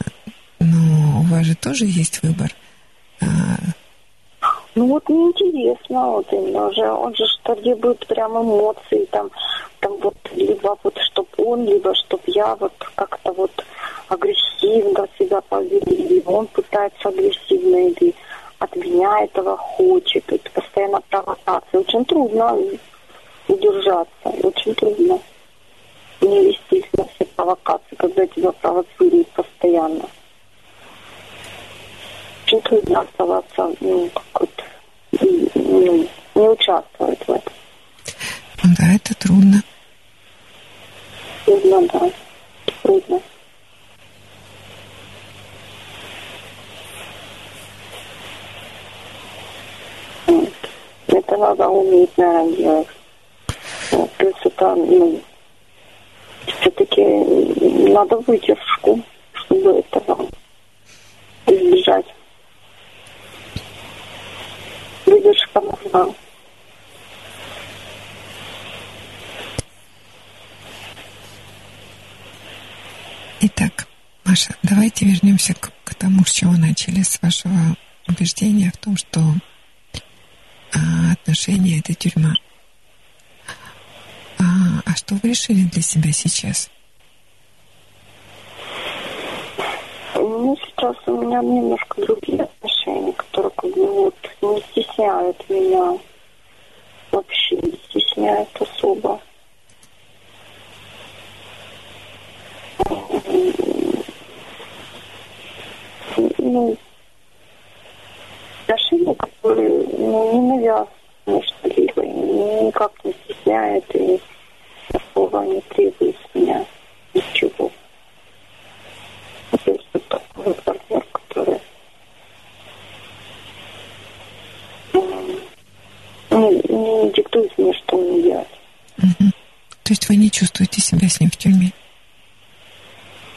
Но у вас же тоже есть выбор. А, Ну вот мне интересно, вот именно уже, он же что требует прям эмоций, там, там вот либо вот чтоб он, либо чтоб я вот как-то вот агрессивно себя повели, или он пытается агрессивно, или от меня этого хочет, это постоянно провокация. Очень трудно удержаться, очень трудно не вестись на все провокации, когда тебя провоцируют постоянно. Очень трудно оставаться, ну, как вот, ну, не участвовать в этом. да, это трудно. Трудно, да. Трудно. Это надо уметь, наверное, делать. Вот. Плюс это, ну, все-таки надо выдержку, чтобы этого избежать. Выдержка нужна. Итак, Маша, давайте вернемся к, к тому, с чего начали, с вашего убеждения в том, что а, отношения это тюрьма. Что вы решили для себя сейчас? Ну, сейчас у меня немножко другие отношения. которые как бы вот не стесняют меня. Вообще не стесняют особо. Ну, отношения, которые ну, не навязаны что-либо, никак не стесняют и особо не требует меня ничего. То есть вот такой партнер, который не, не диктует мне, что мне делать. Угу. То есть вы не чувствуете себя с ним в тюрьме?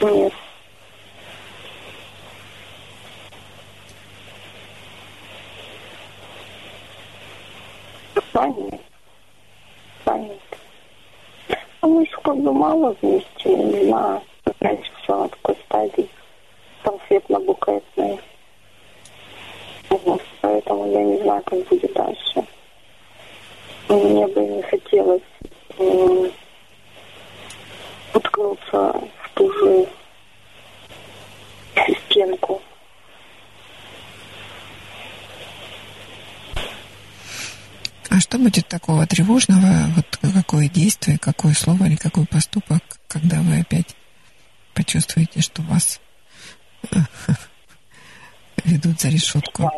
Нет. Понятно. А мы бы мало вместе, не знаю, раньше все на такой стадии конфетно-букетной. Вот, поэтому я не знаю, как будет дальше. Мне бы не хотелось м, уткнуться в ту же стенку. А что будет такого тревожного? Вот какое действие, какое слово или какой поступок, когда вы опять почувствуете, что вас ведут за решетку?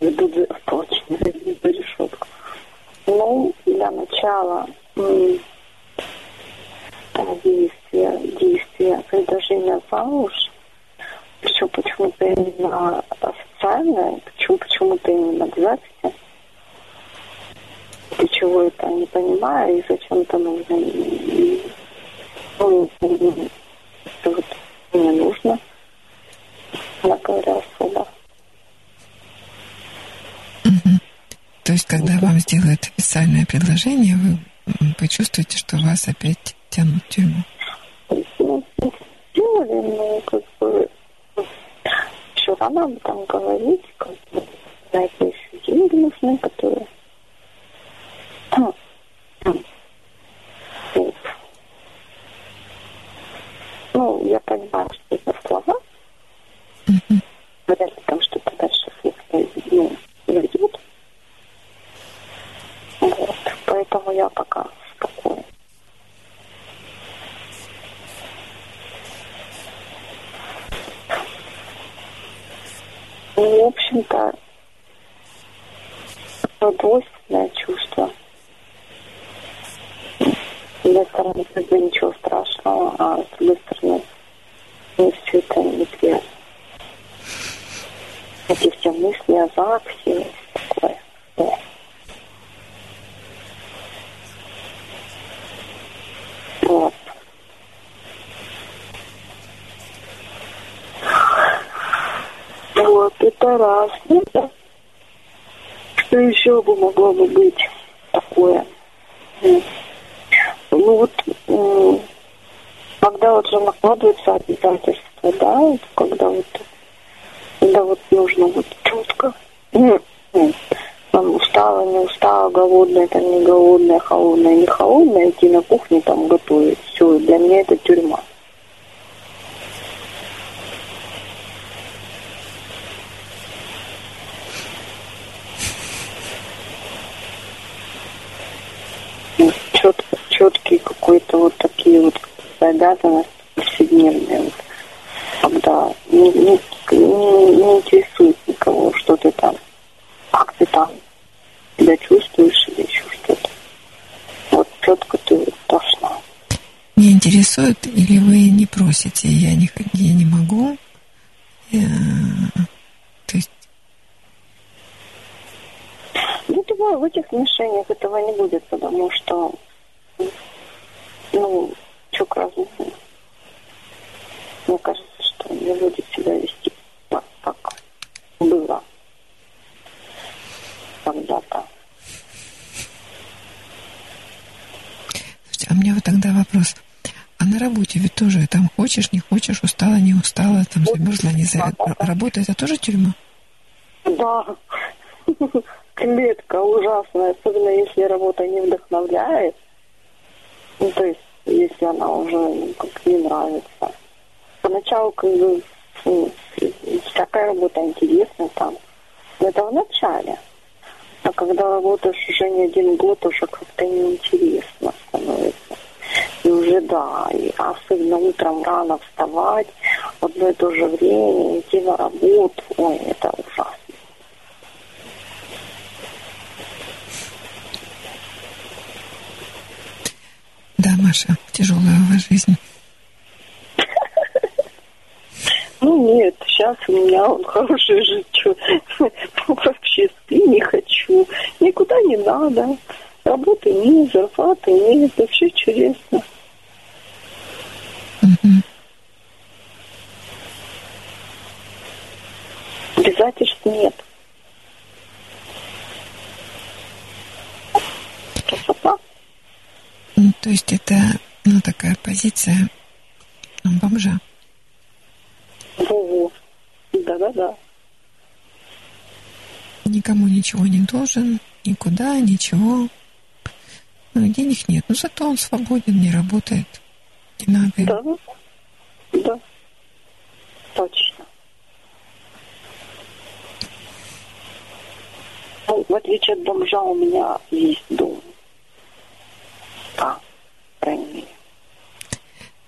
Ведут за, точно, за решетку. Ну, для начала м, действия, действия предложения замуж, все почему-то именно официальное, почему почему-то именно к записи. Для чего это не понимаю и зачем это нужно. И, Ну, это вот мне нужно, она говоря особо. То есть, когда вам сделают официальное предложение, вы почувствуете, что вас опять тянут в тюрьму. Ну, сделали, но как рано об этом говорить, как бы еще деньги нужны, которые. Ну, я понимаю, что это слова, вряд ли там что-то дальше ну, найдет. Вот. Поэтому я пока спокойна. В общем-то, двойственное чувство. С одной стороны, как бы ничего страшного, а с другой стороны, мне все это неприятно. Эти все мысли о ЗАГСе, и такое. Да. Вот. Да. Что еще бы могло бы быть такое? Ну вот, когда вот же накладываются обязательства, да, вот когда вот, когда вот нужно вот четко, там устала, не устала, голодная, там не голодная, холодная, не холодная, идти на кухню там готовить. Все, для меня это тюрьма. чет, четкий какой-то вот такие вот обязанности повседневные, вот, когда не, не, не, не интересует никого, что ты там, как ты там себя чувствуешь или еще что-то. Вот четко ты должна. Не интересует или вы не просите, я не, я не могу? Я- То есть, Ну, думаю, в этих отношениях этого не будет, потому что, ну, к разнице. Мне кажется, что не будет себя вести так, как было когда-то. слушайте, а у меня вот тогда вопрос. А на работе ведь тоже там хочешь, не хочешь, устала, не устала, там замерзла, не за... Работа это тоже тюрьма? Да, клетка ужасная, особенно если работа не вдохновляет. Ну, то есть, если она уже как не нравится. Поначалу как бы ну, всякая работа интересная там. Это в начале. А когда работаешь уже не один год, уже как-то неинтересно становится. И уже да, и особенно утром рано вставать, в одно и то же время идти на работу, ой, это ужасно. Да, Маша, тяжелая у вас жизнь. Ну нет, сейчас у меня он хорошая жизнь, что вообще спи не хочу, никуда не надо, работы нет, зарплаты нет, вообще чудесно. Обязательств нет. Красота. Ну, То есть это, ну, такая позиция ну, бомжа. Во-во. Да-да-да. Никому ничего не должен, никуда, ничего. Ну, денег нет. Но зато он свободен, не работает. Не надо. Да. Да. Точно. Ну, в отличие от бомжа у меня есть дом. Да, по крайней мере.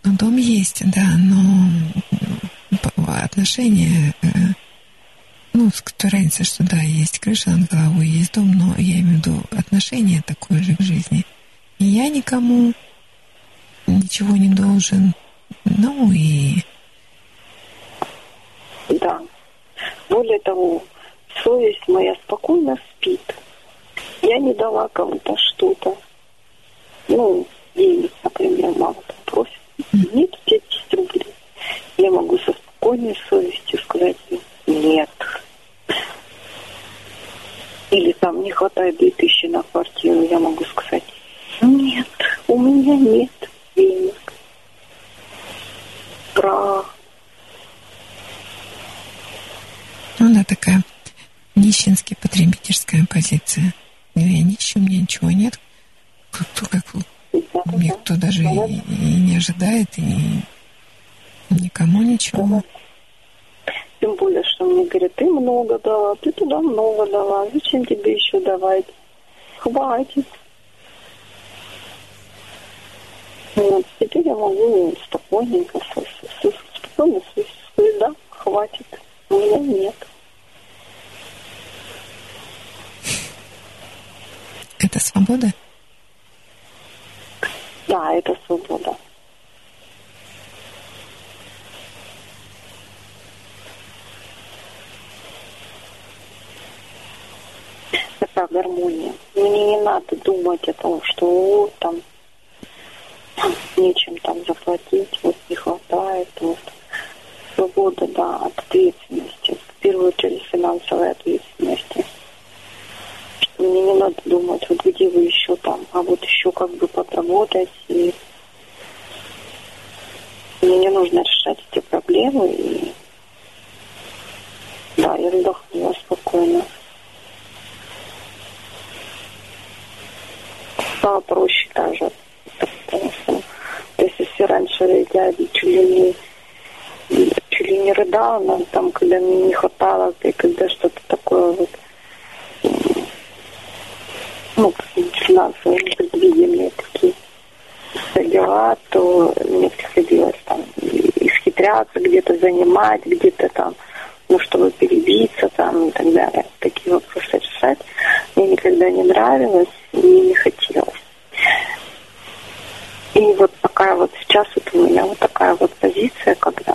Ну, дом есть, да, но отношения, э, ну, с- разница, что да, есть крыша над головой, есть дом, но я имею в виду отношение такое же к жизни. И я никому ничего не должен. Ну и Да. Более того, совесть моя спокойно спит. Я не дала кому-то что-то. Ну, денег, например, мама там просит. Нет, 50 рублей. Я могу со спокойной совестью сказать нет. Или там не хватает 2000 на квартиру, я могу сказать, нет, у меня нет денег. Бра. ну, она такая нищенски потребительская позиция. Я нищий, у меня ничего нет. Кто, как, никто даже и, и не ожидает, и никому ничего. Тем более, что мне говорят, ты много дала, ты туда много дала, зачем тебе еще давать? Хватит. Вот, теперь я могу спокойненько, спокойно сказать, да, хватит, у меня нет. Это свобода? Да, это свобода. Такая гармония. Мне не надо думать о том, что вот там нечем там заплатить, вот не хватает, вот. Свобода, да, от ответственности. В первую очередь финансовой ответственности. Мне не надо думать, вот где вы еще там, а вот еще как бы подработать. И мне не нужно решать эти проблемы. И да, я вздохнула спокойно. Стало проще даже. Потому что, то есть, если раньше я чуть ли не чуть ли не рыдала, там, когда мне не хватало, и когда что-то такое вот ну, финансовые непредвиденные такие дела, то мне приходилось там исхитряться, где-то занимать, где-то там, ну, чтобы перебиться там и так далее. Такие вопросы решать мне никогда не нравилось и не хотелось. И вот такая вот сейчас вот у меня вот такая вот позиция, когда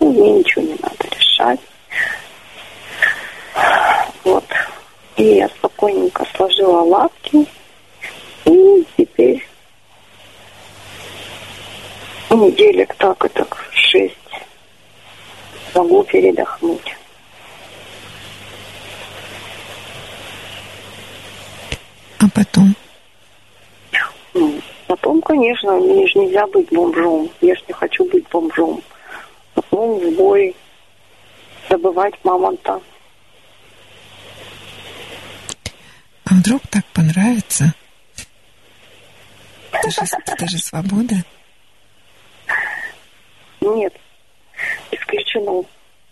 ну, мне ничего не надо решать. Вот. И я спокойненько сложила лапки. И теперь неделек так и так шесть могу передохнуть. А потом? Ну, Потом, конечно, мне же нельзя быть бомжом. Я же не хочу быть бомжом. Потом в бой добывать мамонта. А вдруг так понравится? Это же, это же свобода. Нет, исключено.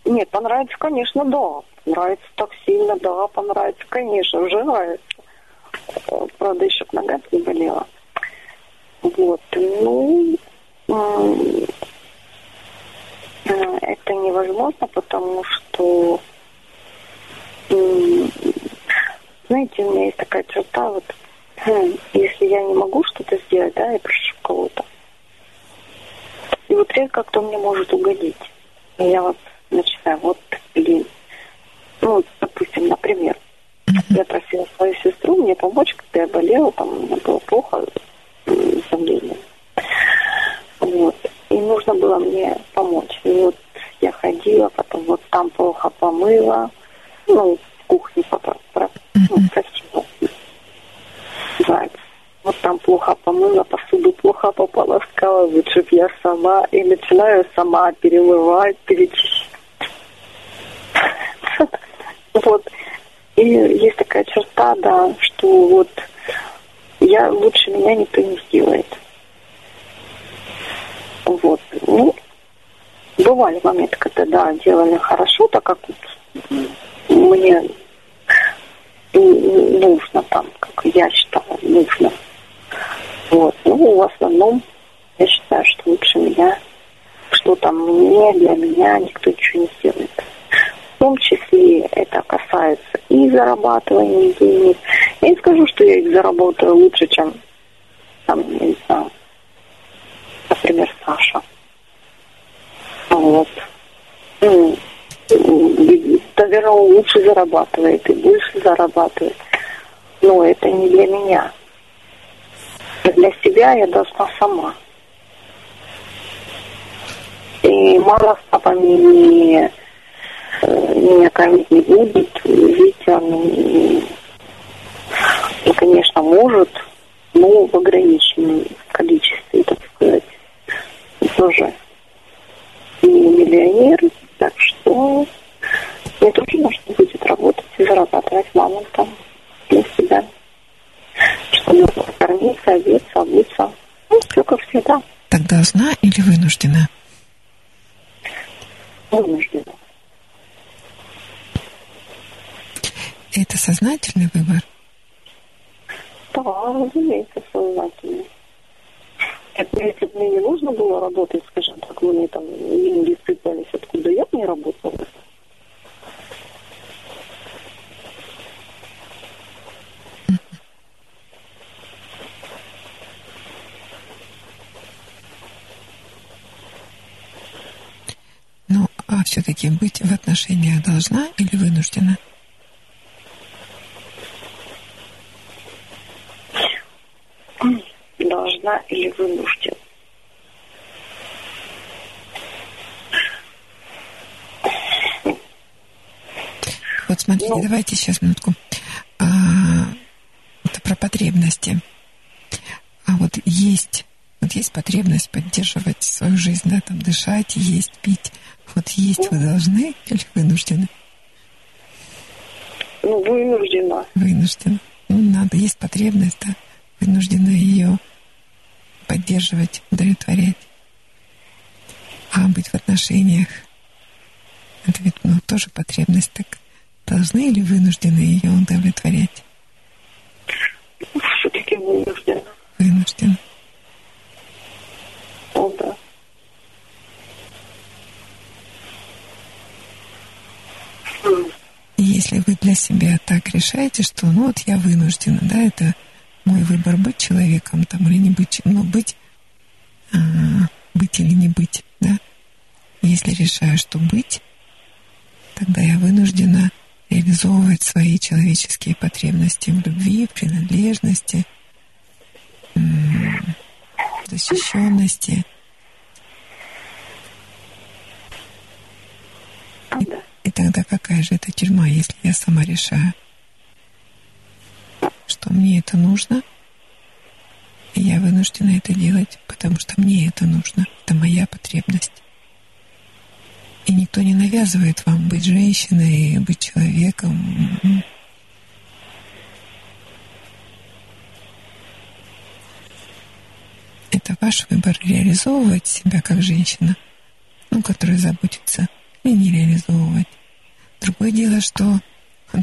Нет, понравится, конечно, да. Нравится так сильно, да, понравится, конечно, уже нравится. Правда, еще к ногам не болела. Вот, ну, э, это невозможно, потому что, знаете, у меня есть такая черта, вот, хм, если я не могу что-то сделать, да, я прошу кого-то. И вот редко кто мне может угодить. И я вот начинаю, вот, блин, ну, допустим, например, я просила свою сестру мне помочь, когда я болела, там у меня было плохо с давлением. Вот. И нужно было мне помочь. И вот я ходила, потом вот там плохо помыла, ну, в кухне попро- про- ну. Вот там плохо помыла, посуду плохо пополоскала, лучше б я сама. И начинаю сама перемывать, перечищать. Вот. И есть такая черта, да, что вот я лучше меня никто не сделает. Вот. Ну, бывали моменты, когда, да, делали хорошо, так как вот мне нужно там, как я считала, нужно. Вот. Ну, в основном я считаю, что лучше меня, что там мне, для меня никто ничего не сделает. В том числе это касается и зарабатывания денег. Я не скажу, что я их заработаю лучше, чем, там, не знаю, например, Саша. Вот. Ну, наверное, он лучше зарабатывает и больше зарабатывает. Но это не для меня. Для себя я должна сама. И мама с папой не, э, меня кормить не будет. Витя, ну, ну, конечно, может, но в ограниченном количестве, так сказать. Тоже не миллионер, так что мне тоже нужно будет работать и зарабатывать мамонтом для себя, чтобы кормиться, одеться, обуться. Ну, все как всегда, Так должна или вынуждена? вынуждена. Это сознательный выбор? Да, разумеется, сознательно. Это если бы мне не нужно было работать, скажем так, мне там деньги сыпались, откуда я бы не работала. Ну, а все-таки быть в отношениях должна или вынуждена? Должна или вынуждена. Вот смотрите, Ну. давайте сейчас минутку. А, это про потребности. А вот есть, вот есть потребность поддерживать свою жизнь, да, там дышать, есть, пить. Вот есть вы должны или вынуждены? Ну, вынуждена. Вынуждены. Ну, надо, есть потребность, да, вынуждены ее поддерживать, удовлетворять. А быть в отношениях, это ведь, ну, тоже потребность, так должны или вынуждены ее удовлетворять? Все-таки вынуждена. Ну, да. М, И если вы для себя так решаете, что ну вот я вынуждена, да, это мой выбор быть человеком там или не быть, ну быть, а, быть или не быть, да. Если решаю, что быть, тогда я вынуждена реализовывать свои человеческие потребности в любви, в принадлежности, м, защищенности. Да. И тогда какая же это тюрьма, если я сама решаю, что мне это нужно, и я вынуждена это делать, потому что мне это нужно, это моя потребность. И никто не навязывает вам быть женщиной, быть человеком. Это ваш выбор реализовывать себя как женщина, ну, которая заботится ли не реализовывать. Другое дело, что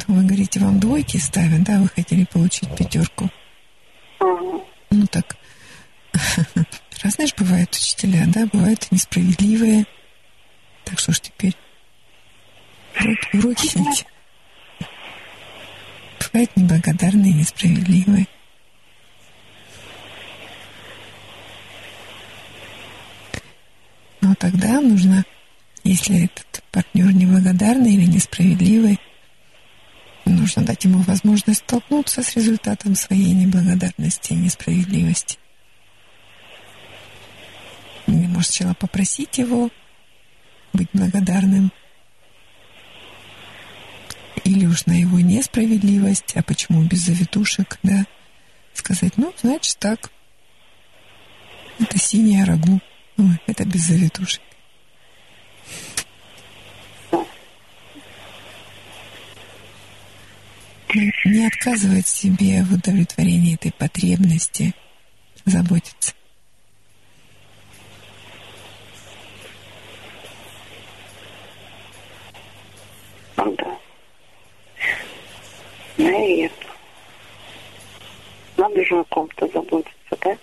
ну, вы говорите, вам двойки ставят, да, вы хотели получить пятерку. Ну так, разные же бывают учителя, да, бывают несправедливые. Так что ж теперь? Уроки, уроки ведь. Бывают неблагодарные, несправедливые. Но тогда нужно, если этот партнер неблагодарный или несправедливый, нужно дать ему возможность столкнуться с результатом своей неблагодарности и несправедливости. Или, может, сначала попросить его быть благодарным. Или уж на его несправедливость, а почему без завитушек, да, сказать, ну, значит так, это синяя рагу, Ой, это без завитушек. Не- отказывать себе в удовлетворении этой потребности заботиться. Ну да. Наверное. Надо же о ком-то заботиться, да?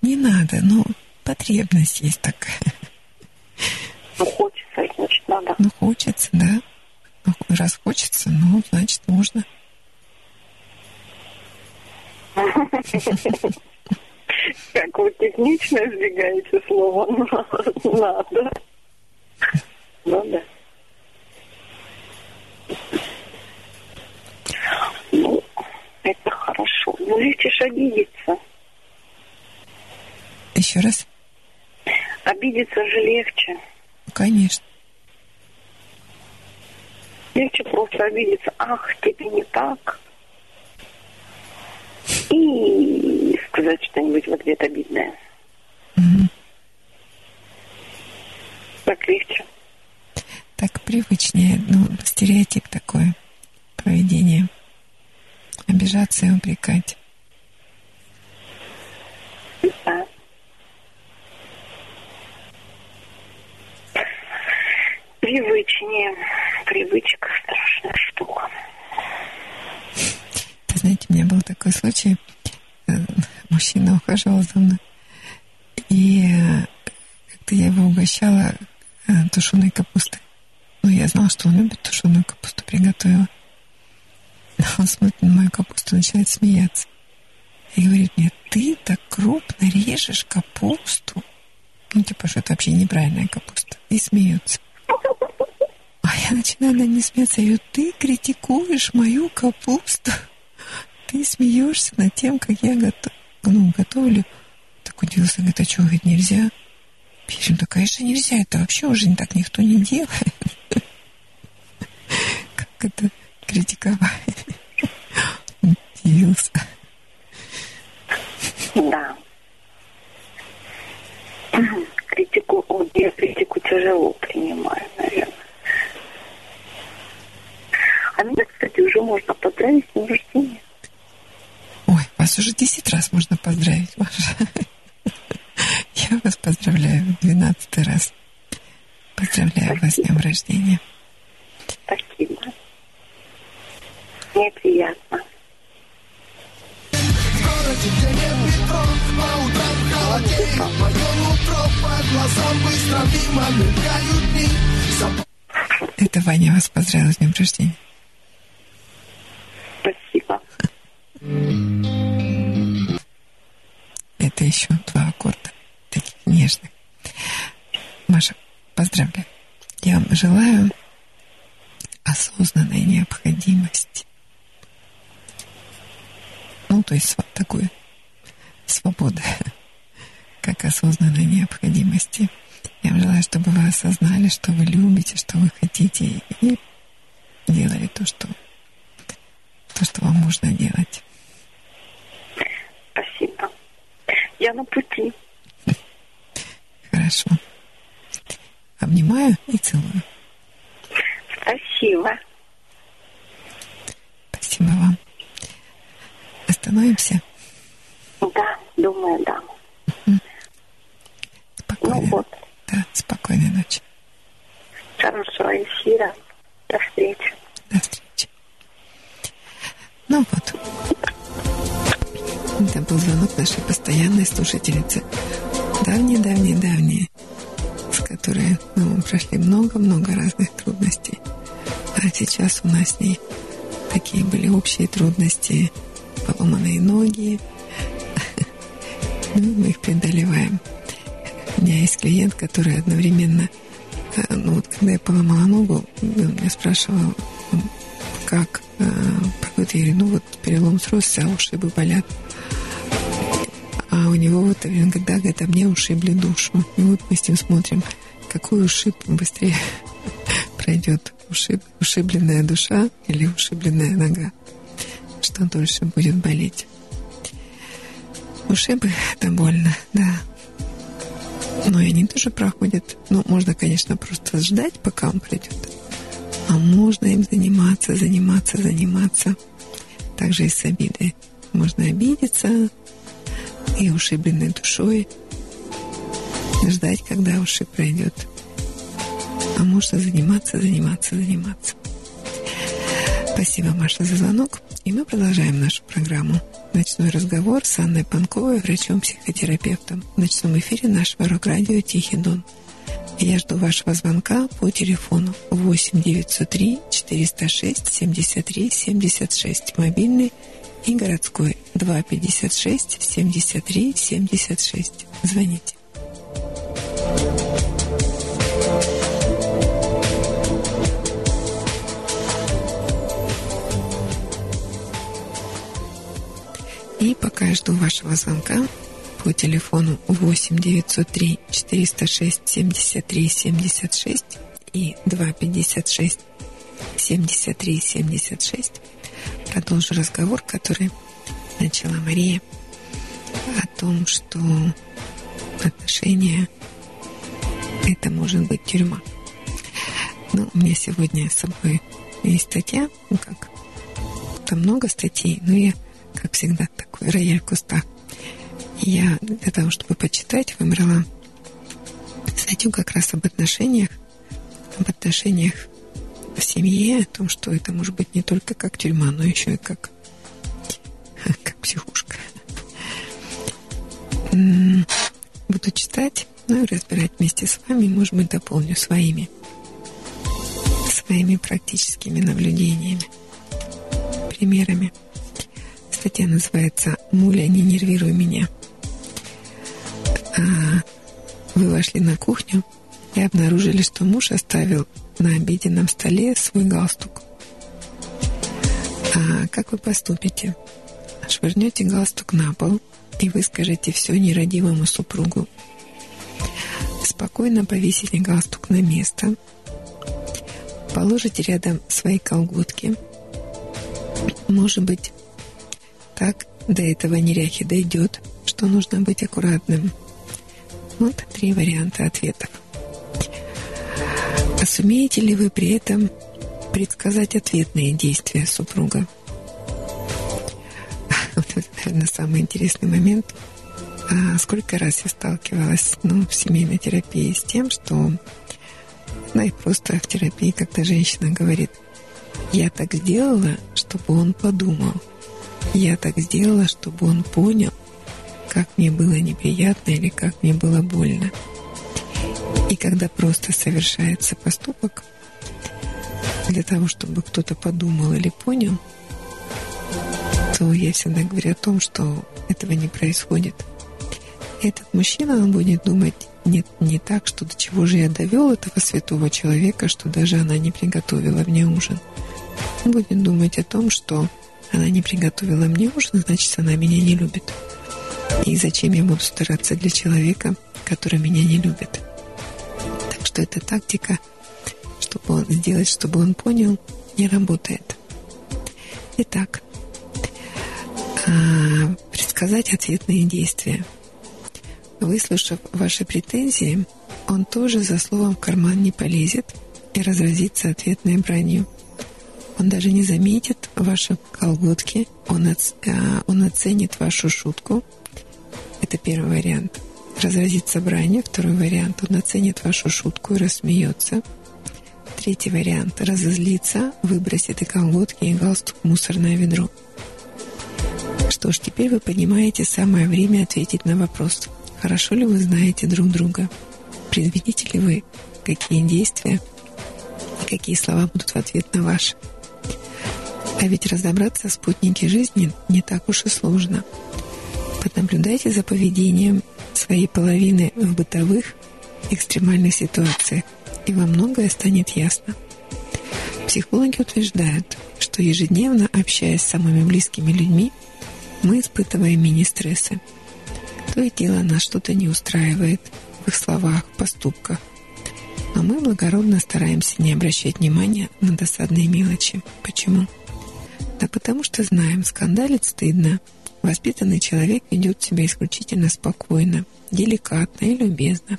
Не надо, но потребность есть такая. Ну, хочется, значит, надо. Ну, хочется, да. Ну, раз хочется, ну, значит, можно. Как вы технично избегаете слова «надо». Ну да. Ну, это хорошо. Ну, ж обидеться. Еще раз. Обидеться же легче. Конечно. Легче просто обидеться. Ах, тебе не так. И сказать что-нибудь в ответ обидное. Мгм. Так легче. Так привычнее, ну, стереотип такой поведение. Обижаться и упрекать. Да. Привычнее. Привычка страшная штука. Знаете, у меня был такой случай. Э, Мужчина ухаживал за мной. И э, как-то я его угощала э, тушеной капустой. Ну, я знала, что он любит тушеную капусту, приготовила. Он смотрит на мою капусту, начинает смеяться. И говорит мне, ты так крупно режешь капусту. Ну, типа, что это вообще неправильная капуста. И смеются. А я начинаю на ней смеяться. Я говорю, ты критикуешь мою капусту. Ты смеешься над тем, как я готов... ну, готовлю. Так удивился, говорит, а что, говорит, нельзя? Говорю, да, конечно, нельзя. Это вообще уже так никто не делает. Как это критиковать? Удивился. Да. Критику, я критику тяжело принимаю, наверное. А меня, кстати, уже можно поздравить с днем рождения. Вас уже 10 раз можно поздравить, Маша. Я вас поздравляю в 12 раз. Поздравляю вас с днем рождения. Спасибо. Мне приятно. Это Ваня вас поздравил с днем рождения. Спасибо. Это еще два аккорда, таких нежных. Маша, поздравляю. Я вам желаю осознанной необходимости. Ну, то есть сва- такой свободы, как осознанной необходимости. Я вам желаю, чтобы вы осознали, что вы любите, что вы хотите, и делали то, что, то, что вам нужно делать. Спасибо. Я на пути. Хорошо. Обнимаю и целую. Спасибо. Спасибо вам. Остановимся. Да, думаю, да. Ну Спокойной, вот. да, спокойной ночи. Хорошего эфира. До встречи. До встречи. Ну вот. Это был звонок нашей постоянной слушательницы. Давние-давние-давние, с которой мы прошли много-много разных трудностей. А сейчас у нас с ней такие были общие трудности, поломанные ноги. Ну, мы их преодолеваем. У меня есть клиент, который одновременно, э, ну вот когда я поломала ногу, он меня спрашивал, как, вот я говорю, ну вот перелом сросся, а ушибы болят. А у него вот, он когда говорит, а мне ушибли душу. И вот мы с ним смотрим, какой ушиб быстрее пройдет. Ушиб, ушибленная душа или ушибленная нога. Что дольше будет болеть. Ушибы — это больно, да. Но и они тоже проходят. Ну, можно, конечно, просто ждать, пока он придет. А можно им заниматься, заниматься, заниматься. Также и с обидой. Можно обидеться и ушибленной душой ждать, когда ушиб пройдет. А можно заниматься, заниматься, заниматься. Спасибо, Маша, за звонок. И мы продолжаем нашу программу. Ночной разговор с Анной Панковой, врачом-психотерапевтом. В ночном эфире нашего рок-радио «Тихий Дон». Я жду вашего звонка по телефону 8 903 406 73 76, мобильный и городской 256 73 76. Звоните. И пока я жду вашего звонка по телефону 8 903 406 73 76 и 256 73 76 продолжу разговор, который начала Мария о том, что отношения это может быть тюрьма. Ну, у меня сегодня с собой есть статья, ну как, там много статей, но я как всегда, такой рояль. И я для того, чтобы почитать, выбрала статью как раз об отношениях, об отношениях в семье, о том, что это может быть не только как тюрьма, но еще и как, как психушка. Буду читать, ну и разбирать вместе с вами, может быть, дополню своими, своими практическими наблюдениями, примерами. Статья называется «Муля, не нервируй меня». А вы вошли на кухню и обнаружили, что муж оставил на обеденном столе свой галстук. А как вы поступите? Швырнете галстук на пол и выскажете все нерадивому супругу. Спокойно повесите галстук на место. Положите рядом свои колготки. Может быть, так до этого неряхи дойдет, что нужно быть аккуратным. Вот три варианта ответов. А сумеете ли вы при этом предсказать ответные действия супруга? Вот это, наверное, самый интересный момент. А сколько раз я сталкивалась ну, в семейной терапии с тем, что ну и просто в терапии, когда женщина говорит, я так сделала, чтобы он подумал – я так сделала, чтобы он понял, как мне было неприятно или как мне было больно. И когда просто совершается поступок, для того, чтобы кто-то подумал или понял, то я всегда говорю о том, что этого не происходит. Этот мужчина, он будет думать не, не так, что до чего же я довел этого святого человека, что даже она не приготовила мне ужин. Он будет думать о том, что она не приготовила мне ужин, значит, она меня не любит. И зачем я буду стараться для человека, который меня не любит? Что эта тактика, чтобы он сделать, чтобы он понял, не работает. Итак, а, предсказать ответные действия. Выслушав ваши претензии, он тоже за словом в карман не полезет и разразится ответной бранью – он даже не заметит ваши колготки, он, оц, а, он оценит вашу шутку. Это первый вариант. Разразится бранью. Второй вариант. Он оценит вашу шутку и рассмеется. третий вариант – разозлиться, выбросит и колготки, и галстук в мусорное ведро. Что ж, теперь вы понимаете самое время ответить на вопрос, хорошо ли вы знаете друг друга, предвидите ли вы, какие действия и какие слова будут в ответ на ваши. А ведь разобраться в спутнике жизни не так уж и сложно. Понаблюдайте за поведением своей половины в бытовых экстремальных ситуациях, и вам многое станет ясно. Психологи утверждают, что ежедневно общаясь с самыми близкими людьми, мы испытываем мини-стрессы. То и дело нас что-то не устраивает в их словах, поступках. Но мы благородно стараемся не обращать внимания на досадные мелочи. Почему? Да потому что знаем, скандалить стыдно. Воспитанный человек ведет себя исключительно спокойно, деликатно и любезно.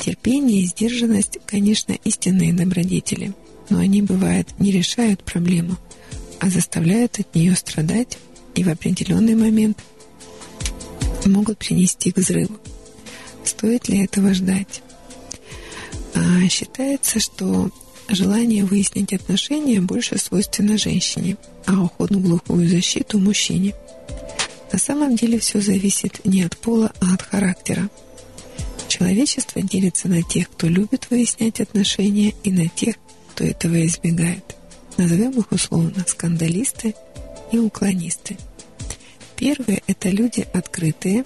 Терпение и сдержанность, конечно, истинные добродетели, но они, бывает, не решают проблему, а заставляют от нее страдать и в определенный момент могут принести к взрыву. Стоит ли этого ждать? А, считается, что желание выяснить отношения больше свойственно женщине, а уход в глухую защиту – мужчине. На самом деле все зависит не от пола, а от характера. Человечество делится на тех, кто любит выяснять отношения, и на тех, кто этого избегает. Назовем их условно скандалисты и уклонисты. Первые – это люди открытые,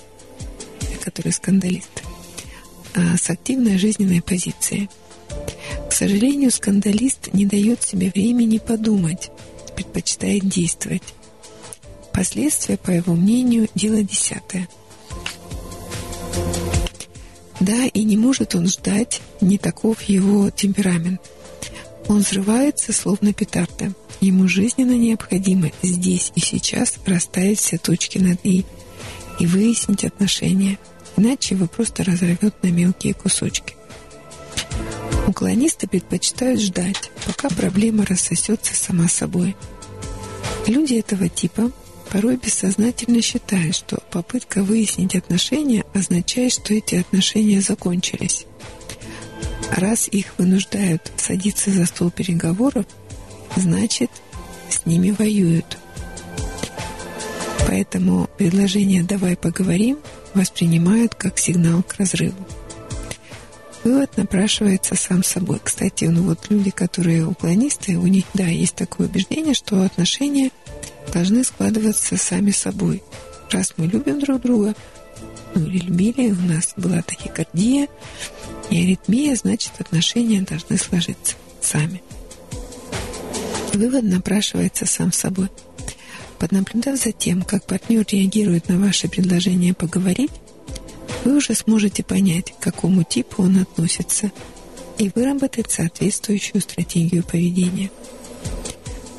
которые скандалисты, а с активной жизненной позицией. К сожалению, скандалист не дает себе времени подумать, предпочитает действовать. Последствия, по его мнению, дело десятое – да, и не может он ждать, не таков его темперамент. Он взрывается, словно петарда. Ему жизненно необходимо здесь и сейчас расставить все точки над «и» и выяснить отношения, иначе его просто разорвет на мелкие кусочки. Уклонисты предпочитают ждать, пока проблема рассосется сама собой. Люди этого типа порой бессознательно считают, что попытка выяснить отношения означает, что эти отношения закончились. Раз их вынуждают садиться за стол переговоров, значит, с ними воюют. Поэтому предложение «давай поговорим» воспринимают как сигнал к разрыву. Вывод напрашивается сам собой. Кстати, ну вот люди, которые уклонисты, у них, да, есть такое убеждение, что отношения – должны складываться сами собой. Раз мы любим друг друга, ну или любили, у нас была тахикардия и аритмия, значит отношения должны сложиться сами. Вывод напрашивается сам собой. Поднаблюдав за тем, как партнер реагирует на ваше предложение поговорить, вы уже сможете понять, к какому типу он относится, и выработать соответствующую стратегию поведения –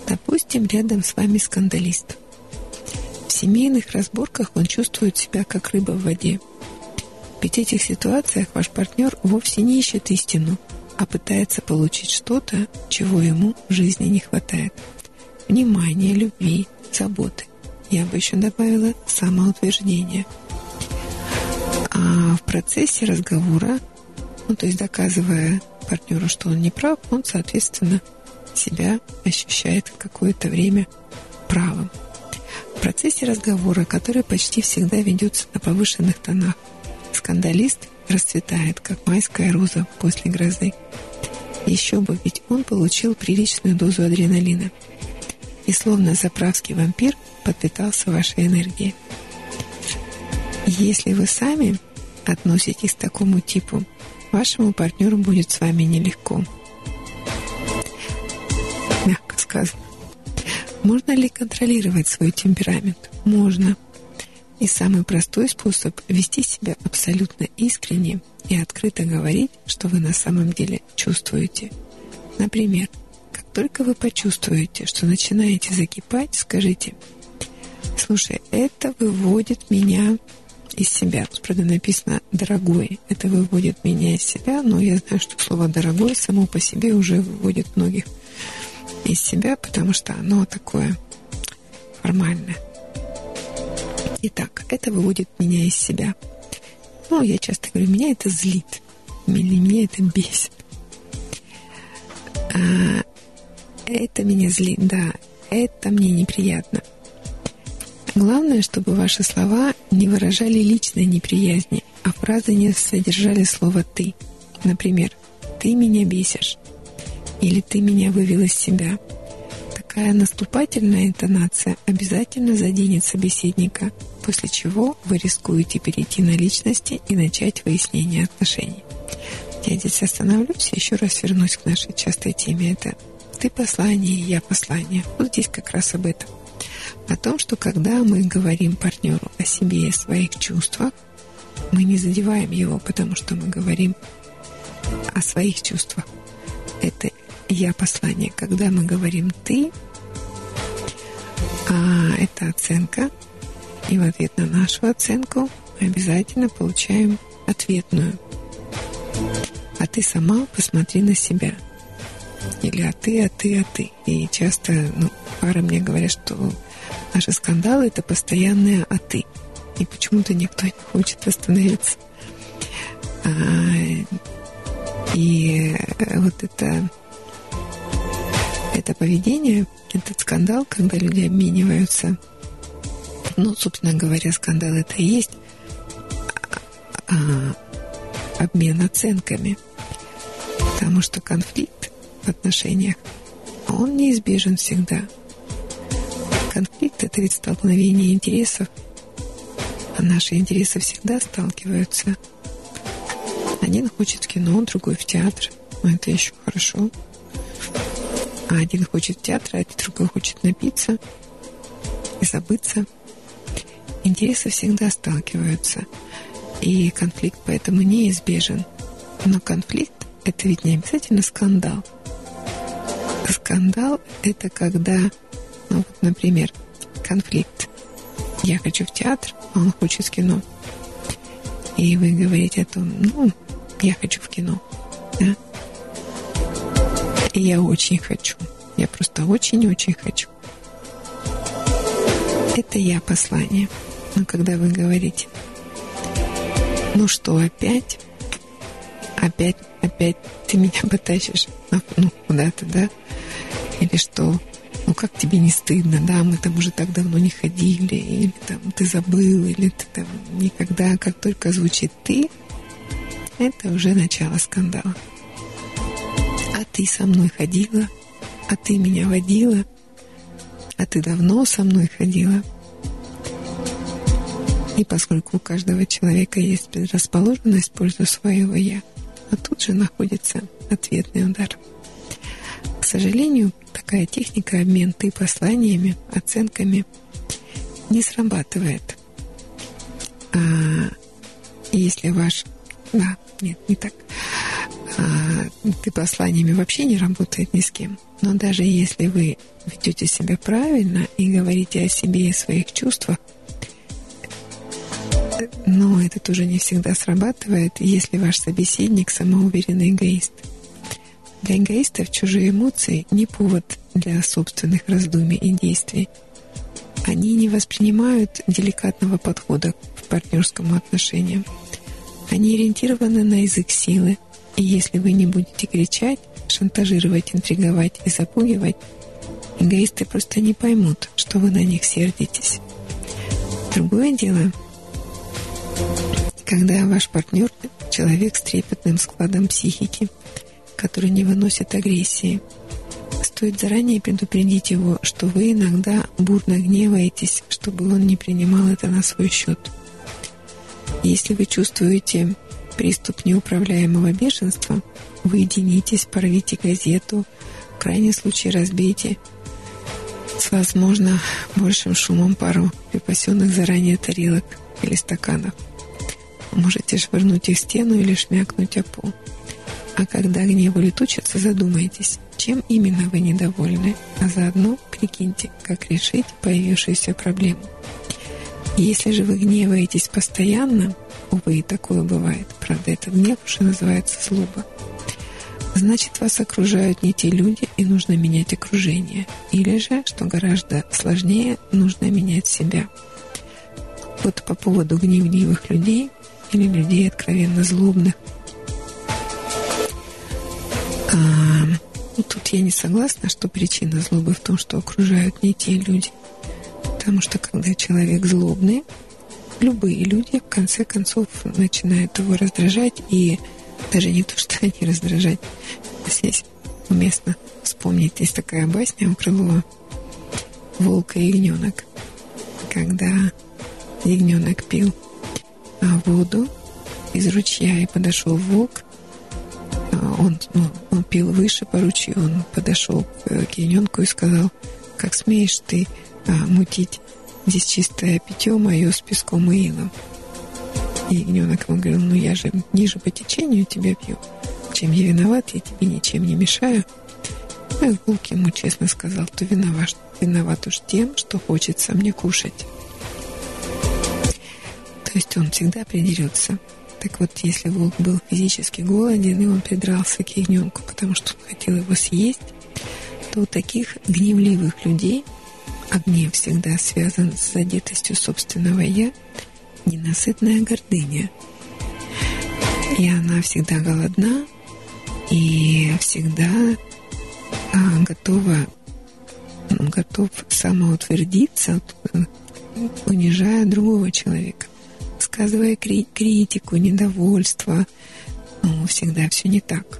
Допустим, рядом с вами скандалист. В семейных разборках он чувствует себя как рыба в воде. Ведь в этих ситуациях ваш партнер вовсе не ищет истину, а пытается получить что-то, чего ему в жизни не хватает. Внимание, любви, заботы. Я бы еще добавила самоутверждение. А в процессе разговора, ну то есть доказывая партнеру, что он не прав, он, соответственно, себя ощущает какое-то время правым. В процессе разговора, который почти всегда ведется на повышенных тонах, скандалист расцветает, как майская роза после грозы. Еще бы, ведь он получил приличную дозу адреналина. И словно заправский вампир подпитался вашей энергией. Если вы сами относитесь к такому типу, вашему партнеру будет с вами нелегко – сказано. Можно ли контролировать свой темперамент? Можно. И самый простой способ – вести себя абсолютно искренне и открыто говорить, что вы на самом деле чувствуете. Например, как только вы почувствуете, что начинаете закипать, скажите «Слушай, это выводит меня из себя». Правда, написано «дорогой». Это выводит меня из себя, но я знаю, что слово «дорогой» само по себе уже выводит многих из себя, потому что оно такое формальное. Итак, это выводит меня из себя. Ну, я часто говорю, меня это злит, или меня это бесит. а, это меня злит, да, это мне неприятно. Главное, чтобы ваши слова не выражали личной неприязни, а фразы не содержали слово «ты». Например, «ты меня бесишь» или «ты меня вывел из себя». Такая наступательная интонация обязательно заденет собеседника, после чего вы рискуете перейти на личности и начать выяснение отношений. Я здесь остановлюсь еще раз вернусь к нашей частой теме. Это «ты послание, я послание». Вот здесь как раз об этом. О том, что когда мы говорим партнеру о себе и о своих чувствах, мы не задеваем его, потому что мы говорим о своих чувствах. Это я послание. Когда мы говорим ты, а это оценка, и в ответ на нашу оценку мы обязательно получаем ответную. А ты сама посмотри на себя. Или а ты, а ты, а ты. И часто ну, пара мне говорят, что наши скандалы это постоянные а ты. И почему-то никто не хочет остановиться. А, и вот это, это поведение, этот скандал, когда люди обмениваются, ну, собственно говоря, скандал это и есть а, обмен оценками. Потому что конфликт в отношениях, он неизбежен всегда. Конфликт – это ведь столкновение интересов – а наши интересы всегда сталкиваются. Один хочет в кино, другой в театр. Но это еще хорошо. А один хочет в театр, а другой хочет напиться и забыться. Интересы всегда сталкиваются. И конфликт поэтому неизбежен. Но конфликт – это ведь не обязательно скандал. Скандал – это когда, ну вот, например, конфликт я хочу в театр, а он хочет в кино. И вы говорите о том, ну, я хочу в кино, да? И я очень хочу. Я просто очень-очень хочу. Это я послание. Но когда вы говорите, ну что, опять? Опять, опять ты меня потащишь ну, куда-то, да? Или что, ну как тебе не стыдно, да, мы там уже так давно не ходили, или там ты забыл, или ты там никогда, как только звучит ты, это уже начало скандала. А ты со мной ходила, а ты меня водила, а ты давно со мной ходила. И поскольку у каждого человека есть предрасположенность в пользу своего «я», а тут же находится ответный удар. Сожалению, такая техника обмен ты посланиями, оценками не срабатывает. А, если ваш... Да, нет, не так. А, ты посланиями вообще не работает ни с кем. Но даже если вы ведете себя правильно и говорите о себе и своих чувствах, но это тоже не всегда срабатывает, если ваш собеседник самоуверенный эгоист – для эгоистов чужие эмоции не повод для собственных раздумий и действий. Они не воспринимают деликатного подхода к партнерскому отношению. Они ориентированы на язык силы, и если вы не будете кричать, шантажировать, интриговать и запугивать, эгоисты просто не поймут, что вы на них сердитесь. Другое дело, когда ваш партнер – человек с трепетным складом психики – который не выносит агрессии. Стоит заранее предупредить его, что вы иногда бурно гневаетесь, чтобы он не принимал это на свой счет. Если вы чувствуете приступ неуправляемого бешенства, вы единитесь, порвите газету, в крайнем случае разбейте с, возможно, большим шумом пару припасенных заранее тарелок или стаканов. Можете швырнуть их в стену или шмякнуть о пол. А когда гнев улетучится, задумайтесь, чем именно вы недовольны, а заодно прикиньте, как решить появившуюся проблему. Если же вы гневаетесь постоянно, увы, и такое бывает, правда, этот гнев уже называется злоба, значит, вас окружают не те люди, и нужно менять окружение. Или же, что гораздо сложнее, нужно менять себя. Вот по поводу гневливых людей или людей откровенно злобных – а, Ну, тут я не согласна, что причина злобы в том, что окружают не те люди. Потому что когда человек злобный, любые люди в конце концов начинают его раздражать, и даже не то, что они раздражать. Здесь уместно вспомнить, есть такая басня у Крылова «Волк и ягненок», когда ягненок пил а воду из ручья, и подошел волк, он, ну, он пил выше по ручью, он подошел к ягненку и сказал, как смеешь ты а, мутить здесь чистое питье мое с песком и илом. И ягненок ему говорил, ну я же ниже по течению тебя пью. Чем я виноват, я тебе ничем не мешаю. Ну и волк ему честно сказал, то виноват, виноват уж тем, что хочется мне кушать. То есть он всегда придерется. Так вот, если волк был физически голоден, и он придрался к ягненку, потому что он хотел его съесть, то у таких гневливых людей, а гнев всегда связан с задетостью собственного «я», ненасытная гордыня. И она всегда голодна и всегда а, готова, готов самоутвердиться, унижая другого человека высказывая критику, недовольство, ну, всегда все не так.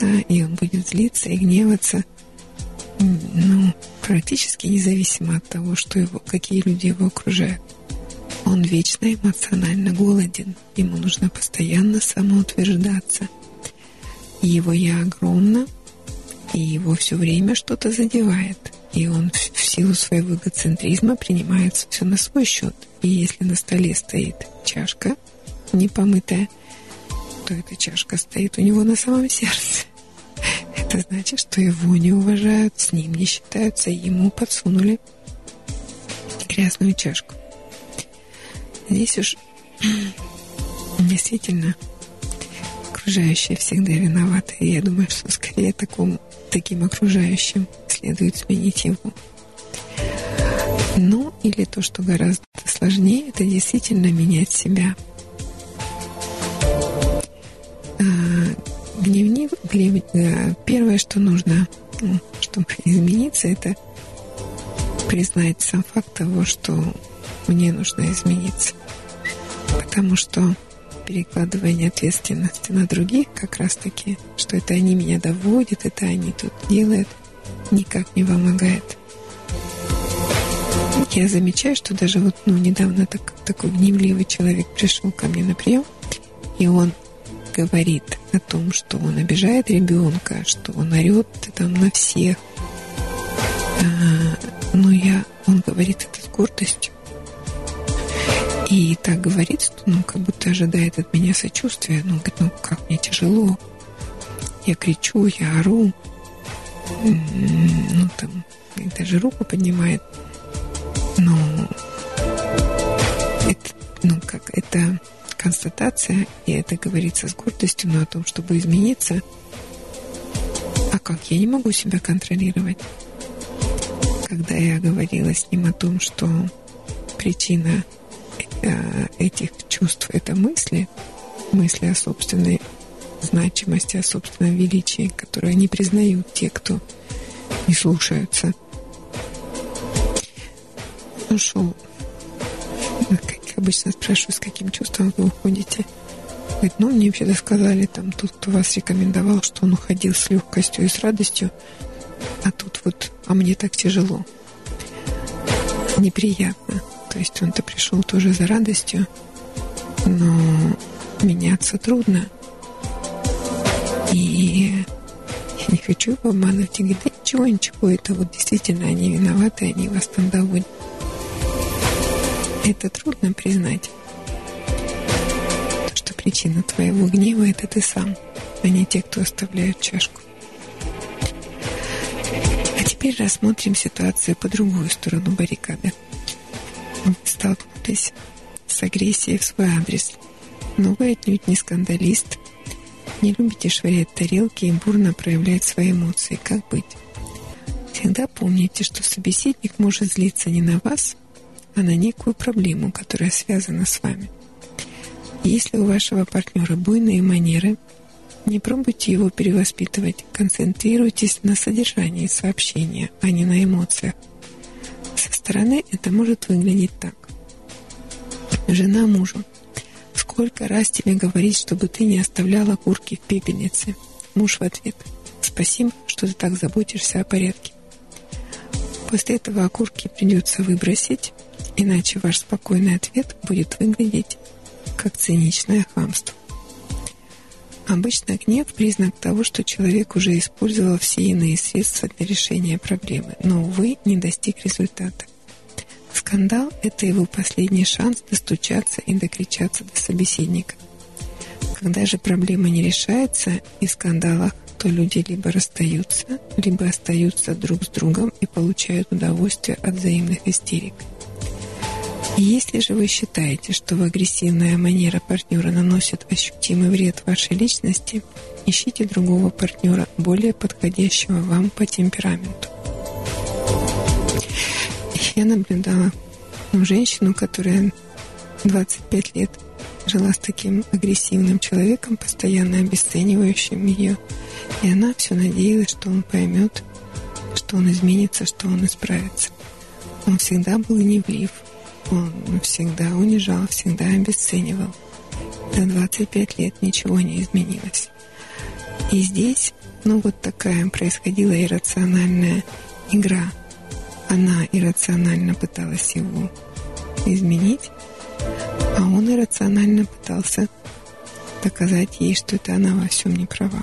Да, и он будет злиться и гневаться, ну, практически независимо от того, что его, какие люди его окружают. Он вечно эмоционально голоден, ему нужно постоянно самоутверждаться. Его «я» огромно, и его все время что-то задевает. И он в силу своего эгоцентризма принимает все на свой счет. И если на столе стоит чашка непомытая, то эта чашка стоит у него на самом сердце. Это значит, что его не уважают, с ним не считаются, ему подсунули грязную чашку. Здесь уж действительно окружающие всегда виноваты. Я думаю, что скорее такому, таким окружающим следует сменить его. Ну, или то, что гораздо сложнее, это действительно менять себя. А, дневник, первое, что нужно, ну, чтобы измениться, это признать сам факт того, что мне нужно измениться. Потому что перекладывание ответственности на других как раз-таки, что это они меня доводят, это они тут делают, никак не помогает. Я замечаю, что даже вот ну, недавно так, такой гневливый человек пришел ко мне на прием, и он говорит о том, что он обижает ребенка, что он орет там на всех. А, но я, он говорит это с гордостью. И так говорит, что, ну, как будто ожидает от меня сочувствия. Ну, говорит, ну, как мне тяжело. Я кричу, я ору. Ну, там, даже руку поднимает. Но это, ну, как, это констатация, и это говорится с гордостью, но о том, чтобы измениться, а как я не могу себя контролировать? Когда я говорила с ним о том, что причина Э, этих чувств это мысли, мысли о собственной значимости, о собственном величии, которые не признают те, кто не слушаются. Что, как обычно спрашиваю, с каким чувством вы уходите. Говорит, ну, мне вообще-то сказали, там, тот, кто вас рекомендовал, что он уходил с легкостью и с радостью, а тут вот, а мне так тяжело. Неприятно. То есть он-то пришел тоже за радостью, но меняться трудно. И я не хочу его обманывать и говорить, да ничего, ничего, это вот действительно они виноваты, они вас там доводят. Это трудно признать. что причина твоего гнева — это ты сам, а не те, кто оставляют чашку. А теперь рассмотрим ситуацию по другую сторону баррикады столкнулись с агрессией в свой адрес. Но вы отнюдь не скандалист, не любите швырять тарелки и бурно проявлять свои эмоции. Как быть? Всегда помните, что собеседник может злиться не на вас, а на некую проблему, которая связана с вами. Если у вашего партнера буйные манеры, Не пробуйте его перевоспитывать. Концентрируйтесь на содержании сообщения, а не на эмоциях. Со стороны это может выглядеть так. Жена мужу. Сколько раз тебе говорить, чтобы ты не оставляла курки в пепельнице? Муж в ответ. Спасибо, что ты так заботишься о порядке. После этого окурки придется выбросить, иначе ваш спокойный ответ будет выглядеть как циничное хамство. Обычно гнев – признак того, что человек уже использовал все иные средства для решения проблемы, но, увы, не достиг результата. Скандал – это его последний шанс достучаться и докричаться до собеседника. Когда же проблема не решается и в скандалах, то люди либо расстаются, либо остаются друг с другом и получают удовольствие от взаимных истерик. И если же вы считаете, что агрессивная манера партнера наносит ощутимый вред вашей личности, ищите другого партнера, более подходящего вам по темпераменту. Я наблюдала ну, женщину, которая 25 лет жила с таким агрессивным человеком, постоянно обесценивающим ее. И она все надеялась, что он поймет, что он изменится, что он исправится. Он всегда был гневлив, он всегда унижал, всегда обесценивал. За 25 лет ничего не изменилось. И здесь, ну вот такая происходила иррациональная игра. Она иррационально пыталась его изменить, а он иррационально пытался доказать ей, что это она во всем не права.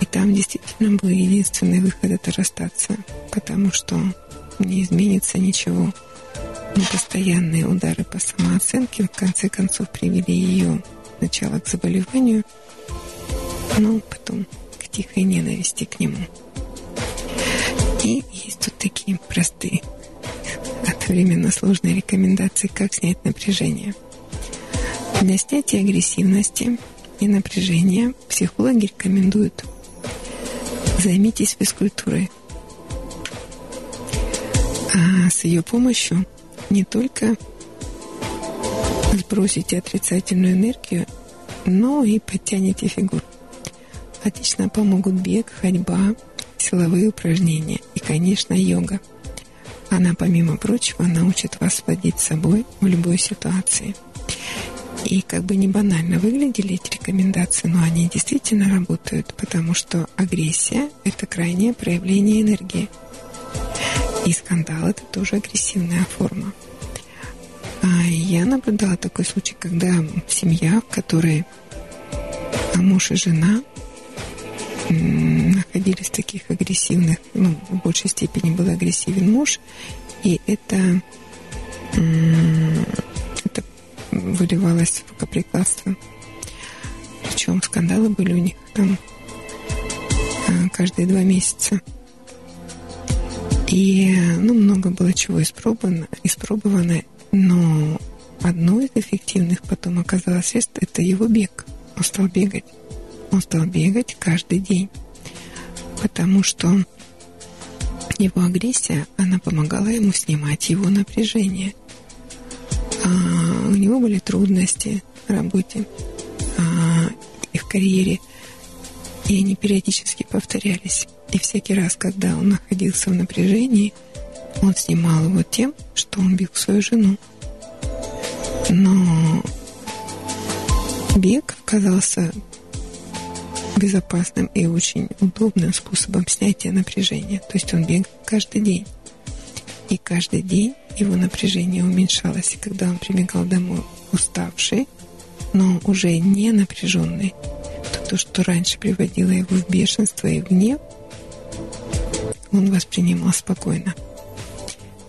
И там действительно был единственный выход это расстаться, потому что не изменится ничего. Но постоянные удары по самооценке в конце концов привели ее сначала к заболеванию, но потом к тихой ненависти к нему. И есть тут такие простые, одновременно сложные рекомендации, как снять напряжение. Для снятия агрессивности и напряжения психологи рекомендуют займитесь физкультурой. А с ее помощью не только сбросите отрицательную энергию, но и подтянете фигуру. Отлично помогут бег, ходьба, силовые упражнения и, конечно, йога. Она, помимо прочего, научит вас владеть собой в любой ситуации. И как бы не банально выглядели эти рекомендации, но они действительно работают, потому что агрессия – это крайнее проявление энергии. И скандал – это тоже агрессивная форма. А я наблюдала такой случай, когда семья, в которой муж и жена находились таких агрессивных, ну, в большей степени был агрессивен муж, и это, это выливалось в рукоприкладство. Причем скандалы были у них там а, каждые два месяца. И, ну, много было чего испробовано, испробовано, но одно из эффективных потом оказалось средств – это его бег. Он стал бегать. Он стал бегать каждый день, потому что его агрессия, она помогала ему снимать его напряжение. А у него были трудности в работе а, и в карьере, и они периодически повторялись. И всякий раз, когда он находился в напряжении, он снимал его тем, что он бил свою жену. Но бег оказался безопасным и очень удобным способом снятия напряжения. То есть он бегал каждый день. И каждый день его напряжение уменьшалось. И когда он прибегал домой уставший, но уже не напряженный, то то, что раньше приводило его в бешенство и в гнев, он воспринимал спокойно.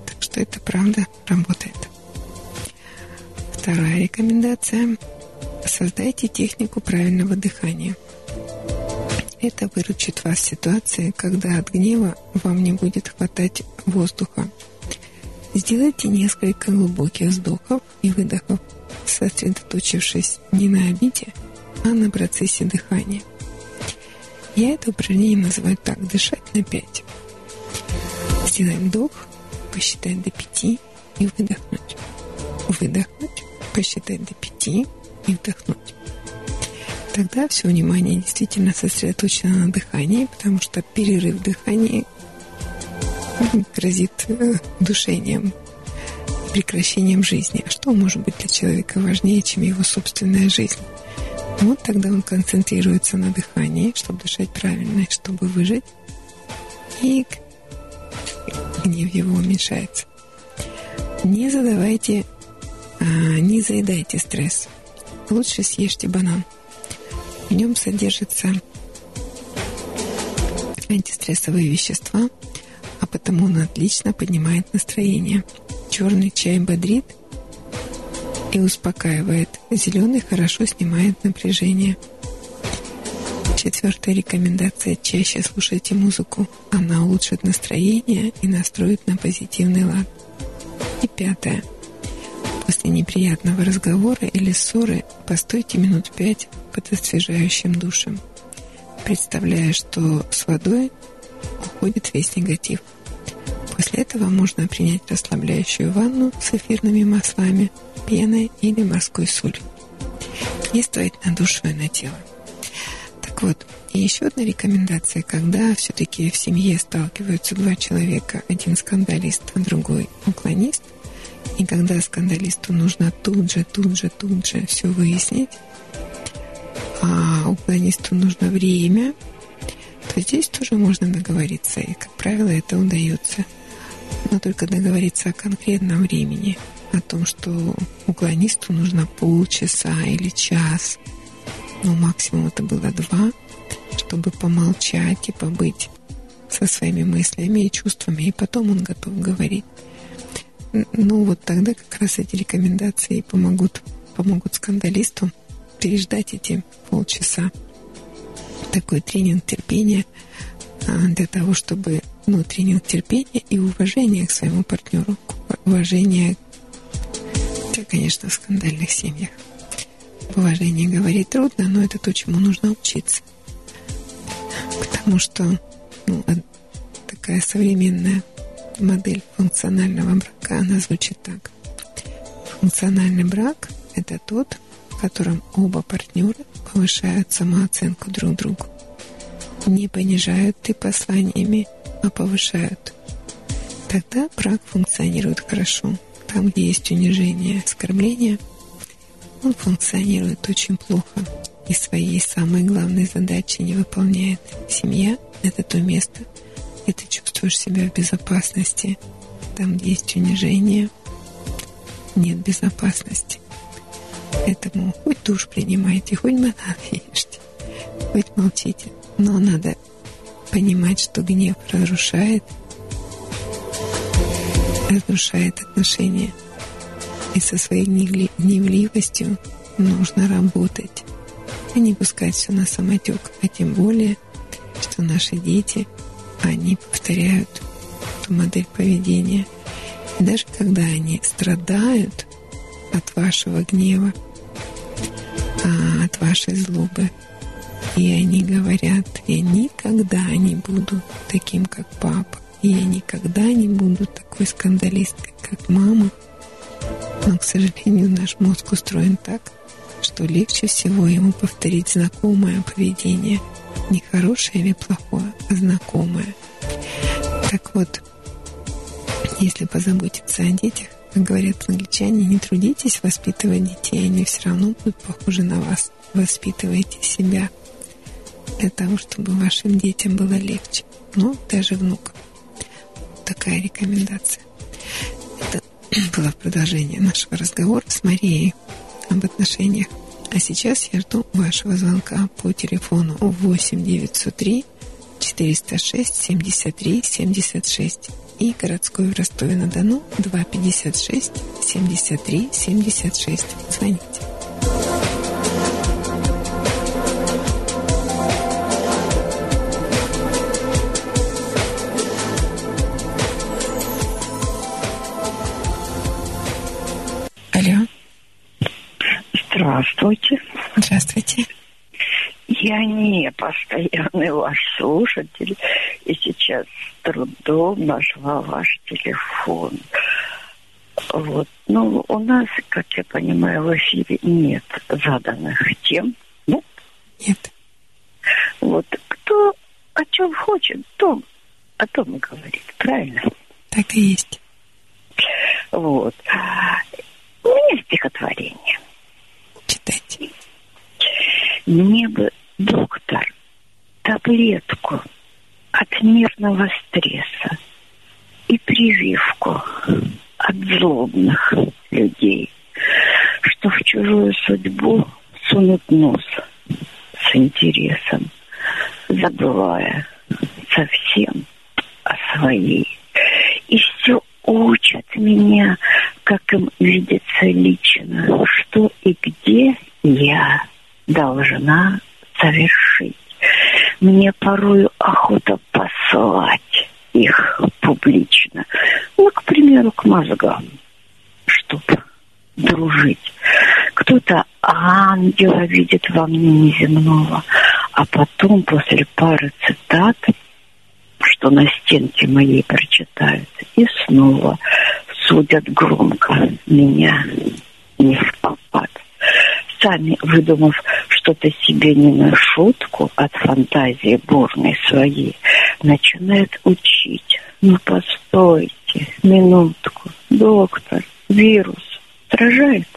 Так что это правда работает. Вторая рекомендация. Создайте технику правильного дыхания – это выручит вас в ситуации, когда от гнева вам не будет хватать воздуха. Сделайте несколько глубоких вздохов и выдохов, сосредоточившись не на обиде, а на процессе дыхания. Я это упражнение называю так – дышать на 5. Сделать вдох, посчитать до 5 и выдохнуть. Выдохнуть, посчитать до 5 и вдохнуть. Тогда все внимание действительно сосредоточено на дыхании, потому что перерыв дыхания грозит э, душением, прекращением жизни. А что может быть для человека важнее, чем его собственная жизнь? Вот тогда он концентрируется на дыхании, чтобы дышать правильно, чтобы выжить. И гнев его уменьшается. Не задавайте, а, не заедайте стресс. Лучше съешьте банан. В нем содержатся антистрессовые вещества, а потому он отлично поднимает настроение. Черный чай бодрит и успокаивает. Зеленый хорошо снимает напряжение. Четвертая рекомендация – чаще слушайте музыку. Она улучшит настроение и настроит на позитивный лад. И пятое. После неприятного разговора или ссоры постойте минут пять под освежающим душем, представляя, что с водой уходит весь негатив. После этого можно принять расслабляющую ванну с эфирными маслами, пеной или морской солью. Действовать на душу и на тело. Так вот, и еще одна рекомендация, когда все-таки в семье сталкиваются два человека, один скандалист, а другой уклонист, и когда скандалисту нужно тут же, тут же, тут же все выяснить, а уклонисту нужно время, то здесь тоже можно договориться, и, как правило, это удается. Но только договориться о конкретном времени, о том, что уклонисту нужно полчаса или час – ну, максимум это было два, чтобы помолчать и побыть со своими мыслями и чувствами, и потом он готов говорить. Ну, вот тогда как раз эти рекомендации помогут, помогут скандалисту переждать эти полчаса. Такой тренинг терпения а, для того, чтобы, ну, тренинг терпения и уважения к своему партнеру, уважение, конечно, в скандальных семьях. Уважение говорить трудно, но это то, чему нужно учиться. Потому что ну, такая современная модель функционального брака, она звучит так. Функциональный брак – это тот, котором оба партнера повышают самооценку друг другу. Не понижают ты посланиями, а повышают. Тогда брак функционирует хорошо. Там, где есть унижение, оскорбление – он функционирует очень плохо и своей самой главной задачи не выполняет. Семья — это то место, где ты чувствуешь себя в безопасности. Там, где есть унижение, нет безопасности. Поэтому хоть душ принимайте, хоть банан ешьте, хоть молчите. Но надо понимать, что гнев разрушает, разрушает отношения – и со своей гневливостью нужно работать, а не пускать все на самотек. А тем более, что наши дети, они повторяют эту модель поведения. И даже когда они страдают от вашего гнева, а, от вашей злобы, и они говорят, я никогда не буду таким, как папа, и я никогда не буду такой скандалисткой, как мама – но, к сожалению, наш мозг устроен так, что легче всего ему повторить знакомое поведение. Не хорошее или плохое, а знакомое. Так вот, если позаботиться о детях, как говорят англичане, не трудитесь воспитывать детей, они все равно будут похожи на вас. Воспитывайте себя для того, чтобы вашим детям было легче. Ну, даже внукам. Такая рекомендация было продолжение нашего разговора с Марией об отношениях. А сейчас я жду вашего звонка по телефону 8 903 406 73 76 и городской в Ростове-на-Дону 256 73 76. Звоните. Здравствуйте. Здравствуйте. Я не постоянный ваш слушатель, и сейчас с трудом нашла ваш телефон. Вот. Ну, у нас, как я понимаю, в эфире нет заданных тем. Ну, Нет. Вот кто о чем хочет, то о том и говорит, правильно? Так и есть. Вот. У меня стихотворение. Читайте. Мне бы, доктор, таблетку от нервного стресса и прививку от злобных людей, что в чужую судьбу сунут нос с интересом, забывая совсем о своей. И все учат меня, как им видится лично, что и где я должна совершить. Мне порою охота послать их публично. Ну, к примеру, к мозгам, чтобы дружить. Кто-то ангела видит во мне неземного, а потом после пары цитат, что на стенке моей прочитают, и снова судят громко меня не в попад. Сами выдумав что-то себе не на шутку от фантазии бурной своей, начинают учить. Ну, постойте, минутку, доктор, вирус сражает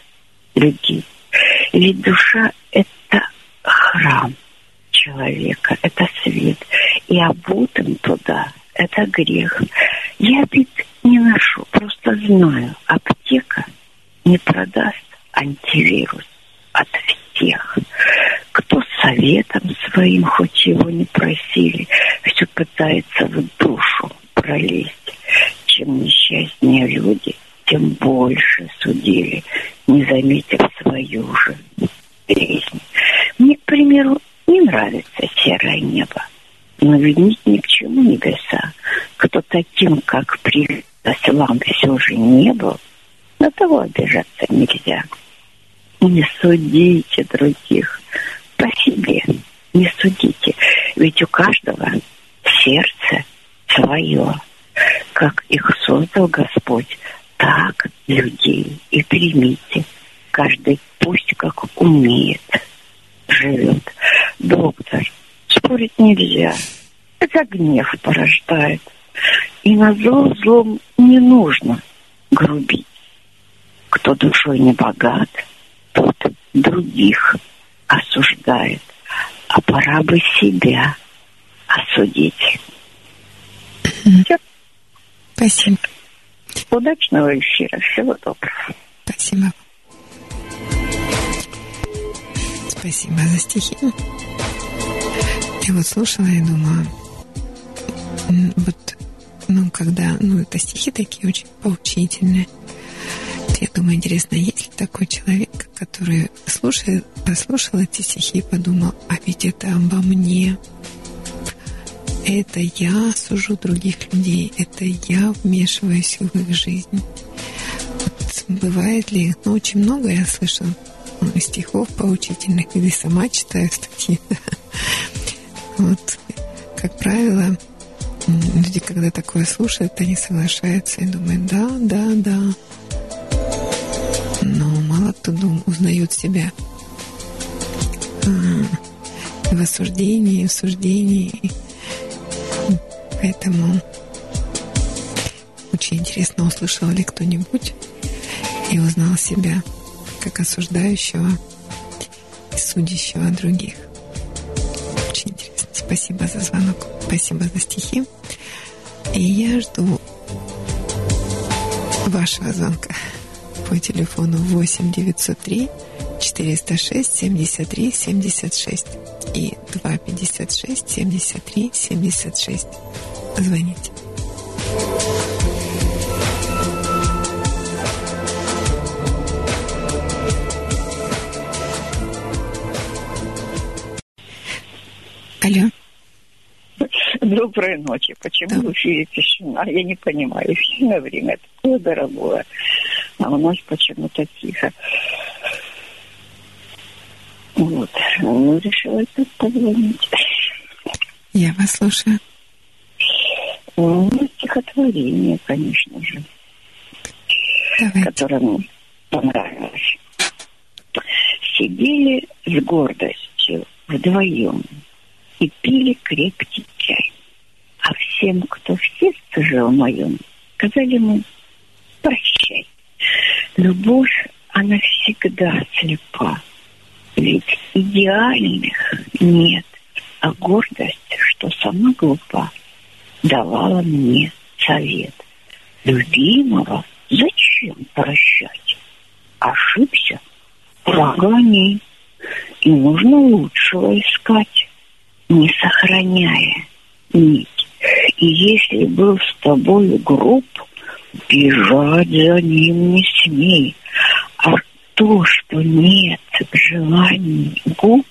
людей. Ведь душа — это храм человека, это свет. И обутым туда — это грех. Я ведь не ношу, просто знаю, аптека не продаст антивирус от всех. Кто советом своим, хоть его не просили, все пытается в душу пролезть. Чем несчастнее люди, тем больше судили, не заметив свою же жизнь. Мне, к примеру, не нравится серое небо, но винить ни к чему небеса. Кто таким, как при вам все же не был, на того обижаться нельзя. Не судите других по себе, не судите. Ведь у каждого сердце свое. Как их создал Господь, так людей и примите. Каждый пусть как умеет живет. Доктор, спорить нельзя. Это гнев порождает. И на зло злом не нужно грубить. Кто душой не богат, тот других осуждает. А пора бы себя осудить. Все. Спасибо. Удачного эфира. Всего доброго. Спасибо. Спасибо за стихи. Я вот слушала и думаю, вот, ну, когда, ну, это стихи такие очень поучительные. Я думаю, интересно, есть ли такой человек, который слушает, послушал эти стихи и подумал, а ведь это обо мне. Это я сужу других людей, это я вмешиваюсь в их жизнь. Бывает ли, ну, очень много я слышала стихов поучительных, или сама читаю статьи. Вот, как правило, люди, когда такое слушают, они соглашаются и думают, да, да, да. Но мало кто узнает себя а, в осуждении, в суждении. Поэтому очень интересно, услышал ли кто-нибудь и узнал себя как осуждающего и судящего других. Очень интересно. Спасибо за звонок. Спасибо за стихи. И я жду вашего звонка по телефону 8 903 406 73 76 и 256 73 76. Звоните. Алло. Доброй ночи. Почему да. в эфире тишина? Я не понимаю. Эфирное время такое дорогое. А у нас почему-то тихо. Вот. Ну, решила тут позвонить. Я вас слушаю. Ну, стихотворение, конечно же. Давайте. Которое мне понравилось. Сидели с гордостью вдвоем и пили крепкий чай. А всем, кто в сердце жил моем, сказали мы «прощай». Любовь, она всегда слепа, ведь идеальных нет, а гордость, что сама глупа, давала мне совет. Любимого зачем прощать? Ошибся, прогони. И нужно лучшего искать, не сохраняя нить. И если был с тобой груб, бежать за ним не смей. А то, что нет желаний губ,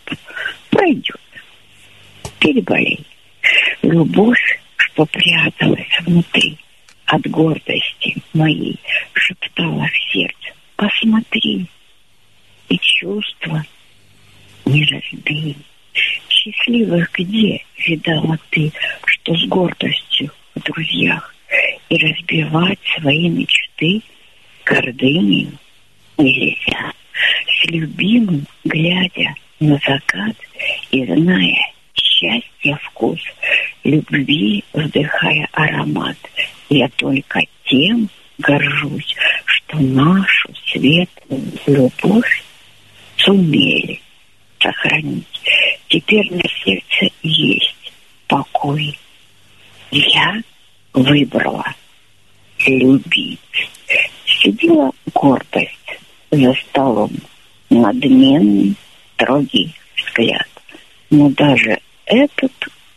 пройдет. Переболей. Любовь, что пряталась внутри, от гордости моей, шептала в сердце, посмотри, и чувства не разбей. Счастливых где видала ты, что с гордостью в друзьях и разбивать свои мечты гордынью нельзя. С любимым, глядя на закат и зная счастья вкус, любви вдыхая аромат, я только тем горжусь, что нашу светлую любовь сумели сохранить. Теперь на сердце есть покой. Я выбрала любить. Сидела гордость за столом, надменный, строгий взгляд. Но даже этот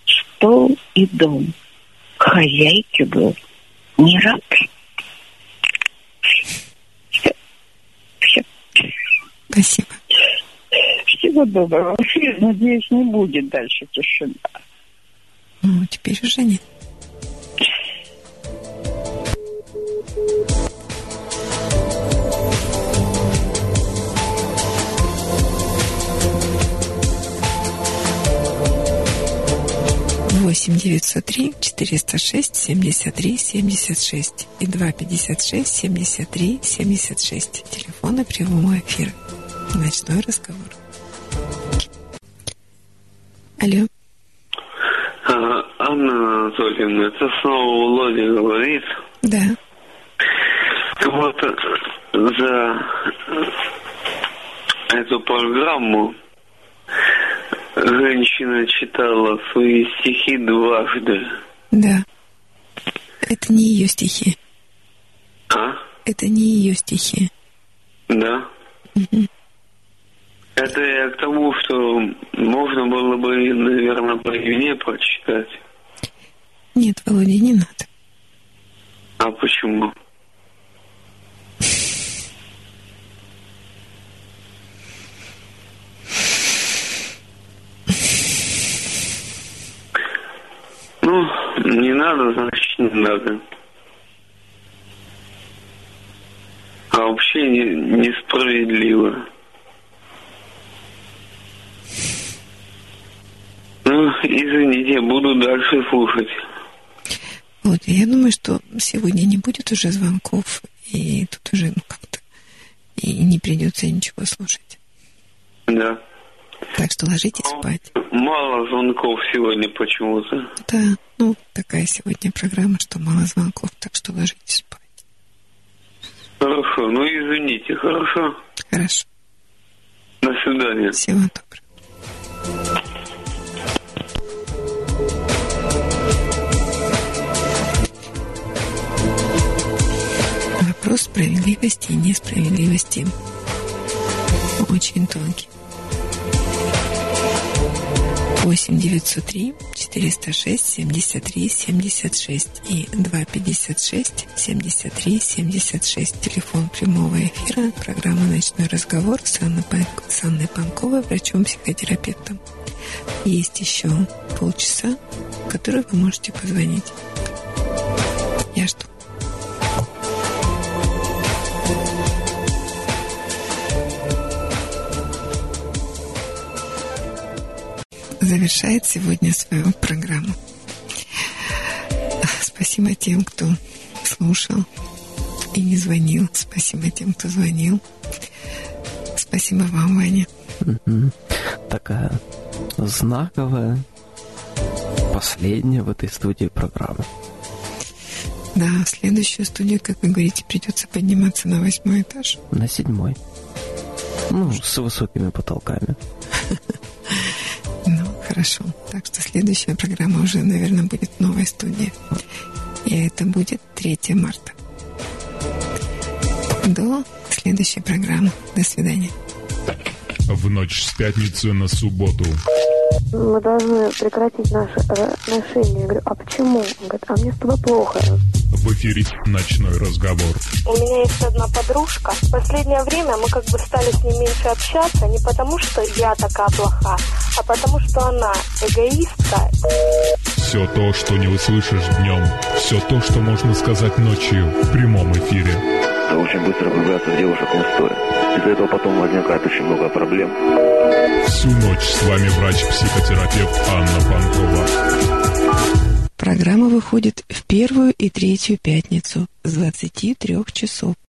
стол и дом хозяйке был не рад. Все. Все. Спасибо. Всего доброго. Надеюсь, не будет дальше тишина. Ну, теперь уже нет. Восемь девятьсот три четыреста шесть семьдесят три семьдесят шесть и два пятьдесят шесть семьдесят три семьдесят шесть. Телефоны прямого эфира. Ночной разговор. Алло. А, Анна Анатольевна, это снова Володя говорит. Да. Вот за эту программу женщина читала свои стихи дважды. Да. Это не ее стихи. А? Это не ее стихи. Да? Это я к тому, что можно было бы, наверное, по июне прочитать. Нет, Володя, не надо. А почему? Ну, не надо, значит, не надо. А вообще не, несправедливо. Ну, извините, буду дальше слушать. Вот, я думаю, что сегодня не будет уже звонков, и тут уже, ну, как-то, и не придется ничего слушать. Да. Так что ложитесь спать. Мало звонков сегодня почему-то. Да, ну, такая сегодня программа, что мало звонков, так что ложитесь спать. Хорошо, ну извините, хорошо. Хорошо. До свидания. Всего доброго. Вопрос справедливости и несправедливости очень тонкий. 8 903 406 73 76 и 256 73 76. Телефон прямого эфира, программа «Ночной разговор» с Анной, Пан- с Анной Панковой, врачом-психотерапевтом. Есть еще полчаса, в которые вы можете позвонить. Я жду. Завершает сегодня свою программу. Спасибо тем, кто слушал и не звонил. Спасибо тем, кто звонил. Спасибо вам, Ваня. Такая знаковая, последняя в этой студии программа. Да, в следующую студию, как вы говорите, придется подниматься на восьмой этаж. На седьмой. Ну, с высокими потолками. Хорошо. Так что следующая программа уже, наверное, будет в новой студии. И это будет 3 марта. До следующей программы. До свидания. В ночь с пятницы на субботу мы должны прекратить наши отношения. Я говорю, а почему? Он говорит, а мне с тобой плохо. В эфире ночной разговор. У меня есть одна подружка. В последнее время мы как бы стали с ней меньше общаться, не потому что я такая плоха, а потому что она эгоистка. Все то, что не услышишь днем, все то, что можно сказать ночью в прямом эфире. Очень быстро влюбляться в девушек не стоит. Из-за этого потом возникает очень много проблем. Всю ночь с вами врач-психотерапевт Анна Панкова. Программа выходит в первую и третью пятницу с 23 часов.